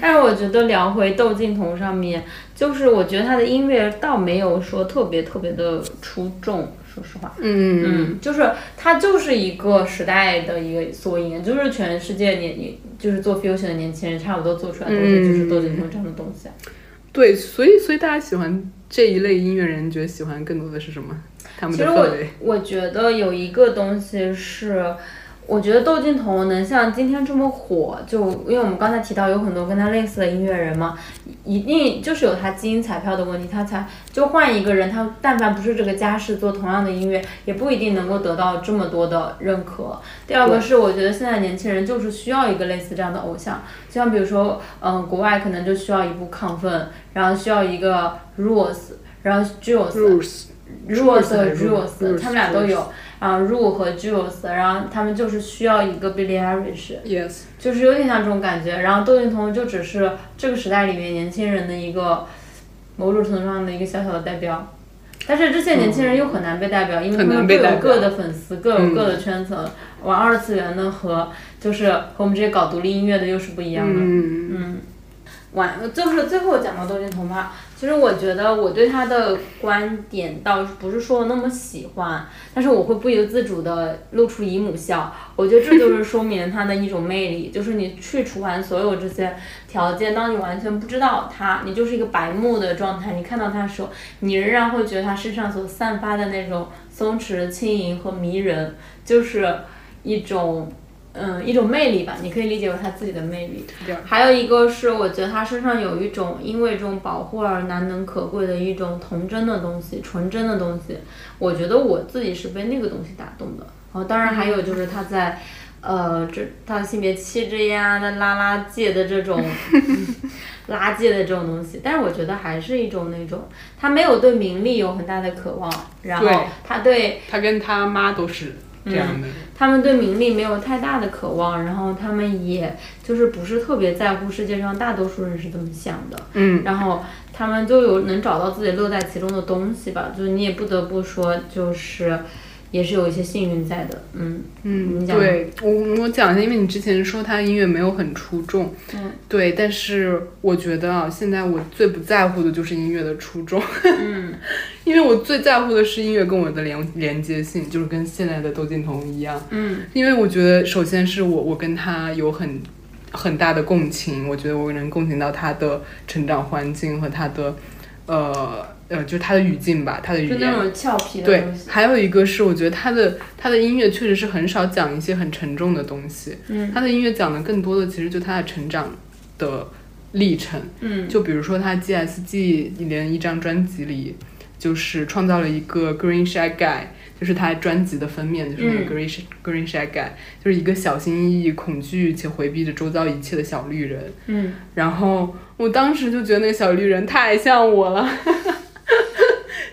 但是我觉得聊回窦靖童上面，就是我觉得他的音乐倒没有说特别特别的出众，说实话。嗯嗯嗯，就是它就是一个时代的一个缩影，就是全世界年年就是做 fusion 的年轻人差不多做出来的东西，就是窦靖童这样的东西。对，所以所以大家喜欢这一类音乐人，你觉得喜欢更多的是什么？他们其实我。我觉得有一个东西是，我觉得窦靖童能像今天这么火，就因为我们刚才提到有很多跟他类似的音乐人嘛，一定就是有他基因彩票的问题，他才就换一个人，他但凡不是这个家世做同样的音乐，也不一定能够得到这么多的认可。第二个是，我觉得现在年轻人就是需要一个类似这样的偶像，就像比如说，嗯，国外可能就需要一部亢奋，然后需要一个 Rose，然后 Jules。Bruce，Rose 和 Rose Jules，他们俩都有。然后 Ru 和 Jules，然后他们就是需要一个 Billie Eilish，Yes，就是有点像这种感觉。然后窦靖童就只是这个时代里面年轻人的一个某种程度上的一个小小的代表。但是这些年轻人又很难被代表，因为他们各有各的粉丝，各有各的圈层。玩二次元的和就是和我们这些搞独立音乐的又是不一样的。嗯，嗯，完就是最后讲到窦靖童吧，其实我觉得我对他的观点倒不是说那么喜欢，但是我会不由自主的露出姨母笑。我觉得这就是说明他的一种魅力，就是你去除完所有这些条件，当你完全不知道他，你就是一个白目的状态，你看到他的时候，你仍然会觉得他身上所散发的那种松弛、轻盈和迷人，就是一种。嗯，一种魅力吧，你可以理解为他自己的魅力。还有一个是，我觉得他身上有一种因为这种保护而难能可贵的一种童真的东西，纯真的东西。我觉得我自己是被那个东西打动的。然后当然还有就是他在，[LAUGHS] 呃，这他的性别气质呀，那拉拉界的这种拉界的这种东西，但是我觉得还是一种那种他没有对名利有很大的渴望，然后他对他跟他妈都是这样的。他们对名利没有太大的渴望，然后他们也就是不是特别在乎世界上大多数人是怎么想的，嗯，然后他们都有能找到自己乐在其中的东西吧，就是你也不得不说，就是也是有一些幸运在的，嗯。嗯，你讲。对我我讲一下，因为你之前说他的音乐没有很出众，嗯，对，但是我觉得啊，现在我最不在乎的就是音乐的出众，[LAUGHS] 嗯。因为我最在乎的是音乐跟我的连连接性，就是跟现在的窦靖童一样，嗯。因为我觉得首先是我我跟他有很很大的共情，我觉得我能共情到他的成长环境和他的呃呃，就是他的语境吧，他的语言。就那种俏皮的对还有一个是，我觉得他的他的音乐确实是很少讲一些很沉重的东西，嗯他的音乐讲的更多的其实就他的成长的历程。嗯就比如说他 GSG 连一张专辑里，就是创造了一个 Green Shy Guy，就是他专辑的封面就是那个 Green、Green Shy Guy，就是一个小心翼翼、恐惧且回避着周遭一切的小绿人。嗯然后我当时就觉得那个小绿人太像我了，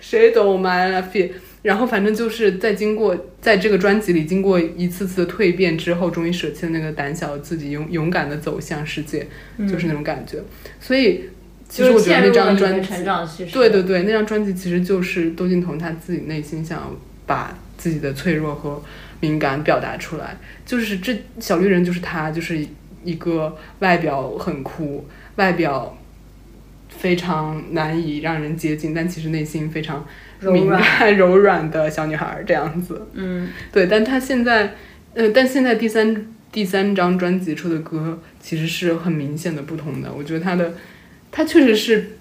谁懂 my life？然后反正就是在经过在这个专辑里经过一次次的蜕变之后，终于舍弃了那个胆小的自己，勇勇敢的走向世界，就是那种感觉。所以其实我觉得那张专辑，对对对，那张专辑其实就是窦靖童他自己内心想要把自己的脆弱和敏感表达出来，就是这小绿人就是他，就是一个外表很酷，外表非常难以让人接近，但其实内心非常敏柔软感 [LAUGHS] 柔软的小女孩儿这样子。嗯对，但她现在，呃，但现在第三第三张专辑出的歌其实是很明显的不同的。我觉得她的，她确实是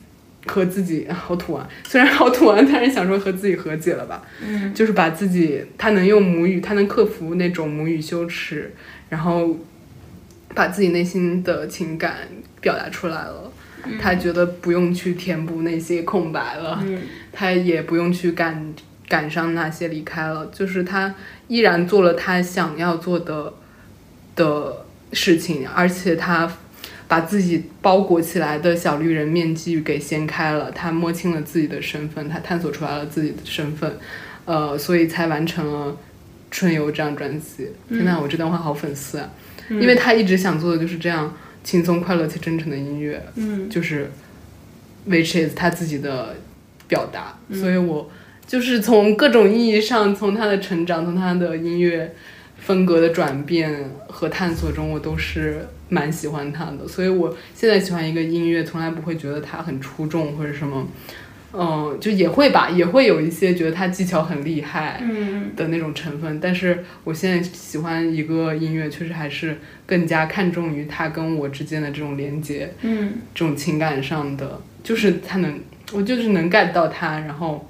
和自己好土啊，虽然好土啊，但是想说和自己和解了吧，嗯就是把自己，她能用母语，她能克服那种母语羞耻，然后把自己内心的情感表达出来了。他觉得不用去填补那些空白了，嗯他也不用去赶赶上那些离开了，就是他依然做了他想要做的的事情，而且他把自己包裹起来的小绿人面具给掀开了，他摸清了自己的身份，他探索出来了自己的身份，呃，所以才完成了《春游》这张专辑。天呐，我这段话好粉丝啊！因为他一直想做的就是这样轻松、快乐且真诚的音乐。嗯就是，which is 他自己的表达，所以我就是从各种意义上，从他的成长，从他的音乐风格的转变和探索中，我都是蛮喜欢他的。所以我现在喜欢一个音乐，从来不会觉得他很出众或者什么，嗯，就也会吧，也会有一些觉得他技巧很厉害，嗯的那种成分，但是我现在喜欢一个音乐，确实还是更加看重于他跟我之间的这种连接，嗯这种情感上的，就是他能，我就是能 get 到他，然后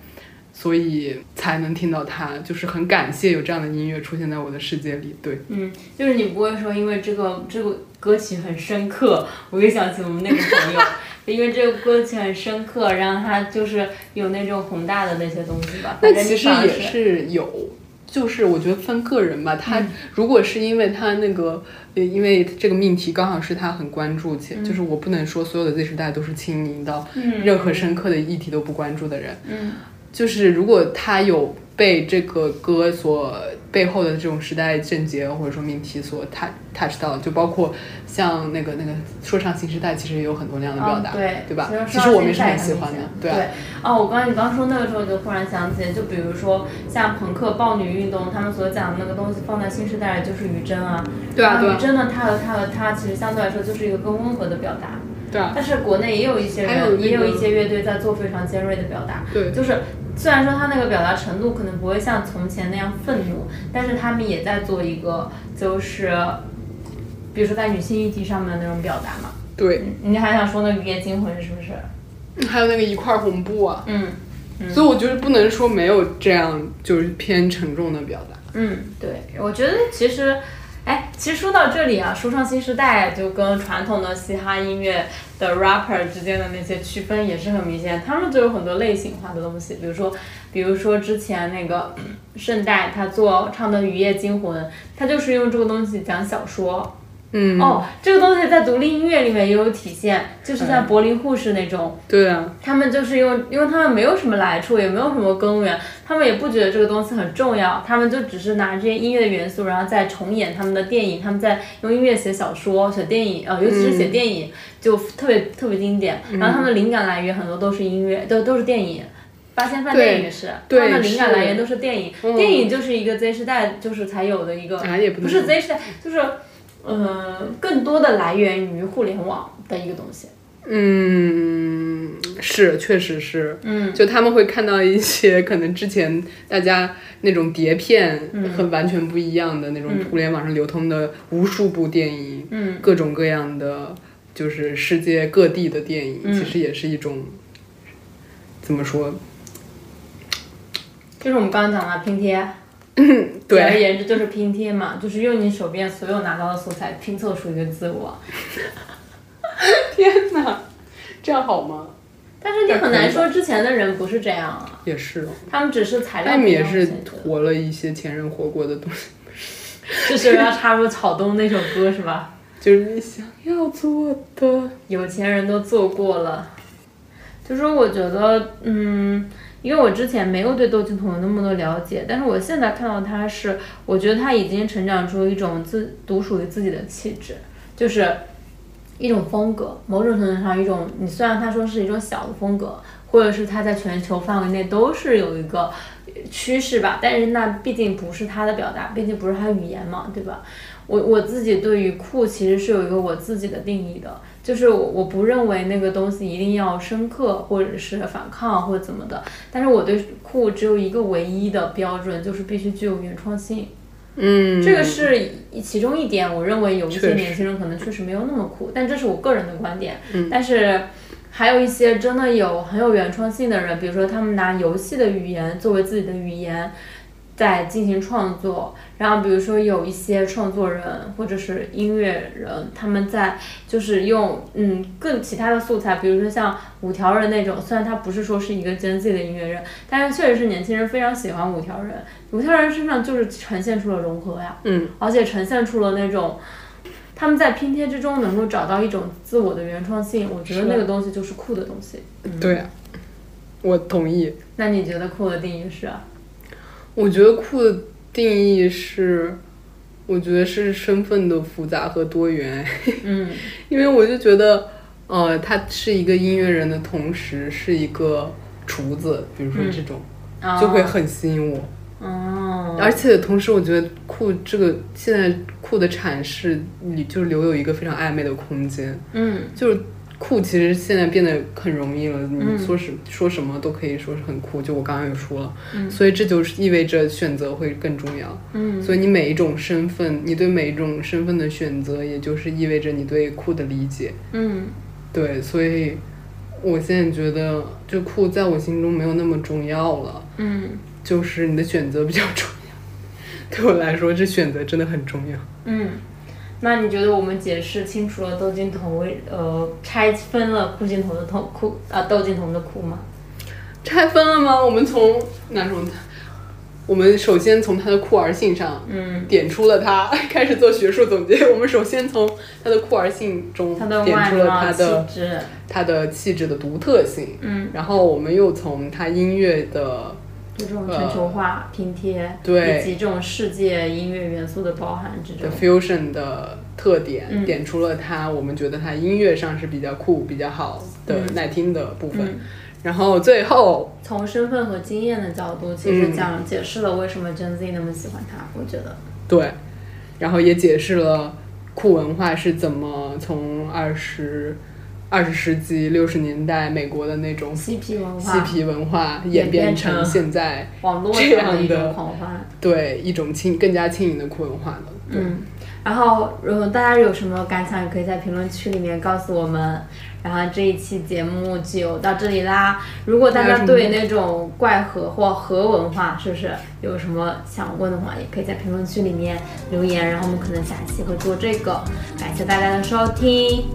所以才能听到他，就是很感谢有这样的音乐出现在我的世界里。对，嗯，就是你不会说因为这个这个歌曲很深刻，我又想起我们那个朋友，[LAUGHS] 因为这个歌曲很深刻，然后他就是有那种宏大的那些东西吧。那其实也是是有。就是我觉得分个人吧，他如果是因为他那个，呃，因为这个命题刚好是他很关注且，就是我不能说所有的 Z 时代都是轻盈到嗯任何深刻的议题都不关注的人，嗯就是如果他有被这个歌所背后的这种时代症结或者说命题所 touch touch 到，就包括像那个那个说唱新时代，其实也有很多那样的表达，嗯、对对吧？其其实我们也是很喜欢的，对啊。哦，我刚刚你刚说那个时候，我就忽然想起，就比如说像朋克暴女运动，他们所讲的那个东西放在新时代就是于真啊，对啊对啊于真呢，他和他和他其实相对来说就是一个更温和的表达。对啊，但是国内也有一些人，有那个也有一些乐队在做非常尖锐的表达。对就是虽然说他那个表达程度可能不会像从前那样愤怒，但是他们也在做一个就是，比如说在女性议题上面的那种表达嘛。对，你你还想说那个《雨夜惊魂》是不是？还有那个一块红布啊，嗯所以我觉得不能说没有这样就是偏沉重的表达。嗯，对，我觉得其实。哎，其实说到这里啊，说唱新时代就跟传统的嘻哈音乐的 rapper 之间的那些区分也是很明显，他们就有很多类型化的东西，比如说，比如说之前那个圣代他做唱的《雨夜惊魂》，他就是用这个东西讲小说。嗯，哦，这个东西在独立音乐里面也有体现，就是在柏林护士那种，对啊，他们就是用，因为他们没有什么来处，也没有什么根源，他们也不觉得这个东西很重要，他们就只是拿这些音乐的元素，然后再重演他们的电影，他们在用音乐写小说、写电影，呃，尤其是写电影、就特别特别经典。然后他们的灵感来源很多都是音乐，都都是电影。八仙饭店也是，他们的灵感来源都是电影，电影就是一个 Z 时代就是才有的一个，啊不不是 Z 时代，就是。呃，更多的来源于互联网的一个东西。嗯，是，确实是。嗯，就他们会看到一些可能之前大家那种碟片和完全不一样的那种互联网上流通的无数部电影，嗯，各种各样的就是世界各地的电影，嗯其实也是一种怎么说？就是我们刚刚讲的拼贴。[CLEARS THROAT] 对简而，言之就是拼贴嘛，就是用你手边所有拿到的素材拼凑出一个自我。[LAUGHS] 天哪，这样好吗？但是你很难说之前的人不是这样啊，也是哦，他们只是材料他们也是活了一些前人活过的东西，[LAUGHS] 就是要插入草东那首歌是吧？就是你想要做的。有钱人都做过了。就说我觉得，嗯，因为我之前没有对窦靖童有那么多了解，但是我现在看到他是，我觉得他已经成长出一种自独属于自己的气质，就是一种风格，某种程度上一种，你虽然他说是一种小的风格，或者是他在全球范围内都是有一个趋势吧，但是那毕竟不是他的表达，毕竟不是他的语言嘛，对吧？我我自己对于酷其实是有一个我自己的定义的，就是我我不认为那个东西一定要深刻或者是反抗或者怎么的，但是我对酷只有一个唯一的标准，就是必须具有原创性。嗯，这个是其中一点，我认为有一些年轻人可能确实没有那么酷，但这是我个人的观点。嗯但是还有一些真的有很有原创性的人，比如说他们拿游戏的语言作为自己的语言。在进行创作，然后比如说有一些创作人或者是音乐人，他们在就是用嗯更其他的素材，比如说像五条人那种，虽然他不是说是一个 Gen Z 的音乐人，但是确实是年轻人非常喜欢五条人。五条人身上就是呈现出了融合呀，嗯，而且呈现出了那种他们在拼贴之中能够找到一种自我的原创性，我觉得那个东西就是酷的东西。对啊，我同意。那你觉得酷的定义是啊？我觉得酷的定义是，我觉得是身份的复杂和多元，嗯。[LAUGHS] 因为我就觉得，呃，他是一个音乐人的同时是一个厨子，比如说这种，啊就会很吸引我。哦，而且同时，我觉得酷这个现在酷的阐释里就留有一个非常暧昧的空间，嗯。就是酷其实现在变得很容易了，嗯你说是、说什么都可以说是很酷，就我刚刚也说了，嗯所以这就是意味着选择会更重要。嗯所以你每一种身份，你对每一种身份的选择，也就是意味着你对酷的理解。嗯对，所以我现在觉得，就酷在我心中没有那么重要了，嗯就是你的选择比较重要。[LAUGHS] 对我来说，这选择真的很重要。嗯。那你觉得我们解释清楚了窦靖童为呃拆分了酷靖童的痛酷啊窦靖童的酷吗？拆分了吗？我们从哪种？我们首先从他的酷儿性上嗯，点出了他，[LAUGHS] 开始做学术总结。我们首先从他的酷儿性中他的点出了外貌气他的质，他的气质的独特性，嗯然后我们又从他音乐的就这种全球化拼贴，对以及这种世界音乐元素的包含之的中。fusion 的特点，嗯点出了它我们觉得它音乐上是比较酷、比较好的、嗯耐听的部分。嗯然后最后，从身份和经验的角度，其嗯实讲解释了为什么 Gen Z 那么喜欢他。我觉得，对，然后也解释了酷文化是怎么从二十二十世纪六十年代美国的那种嬉皮文化嬉化，皮文化演演变变成成现在网络这上的狂欢。对一种轻更加轻盈的酷文化的。对，嗯，然后如果大家有什么感想，也可以在评论区里面告诉我们。然后这一期节目就到这里啦。如果大家对那种怪核或核文化是不是有什么想问的话，也可以在评论区里面留言，然后我们可能下期会做这个。感谢大家的收听，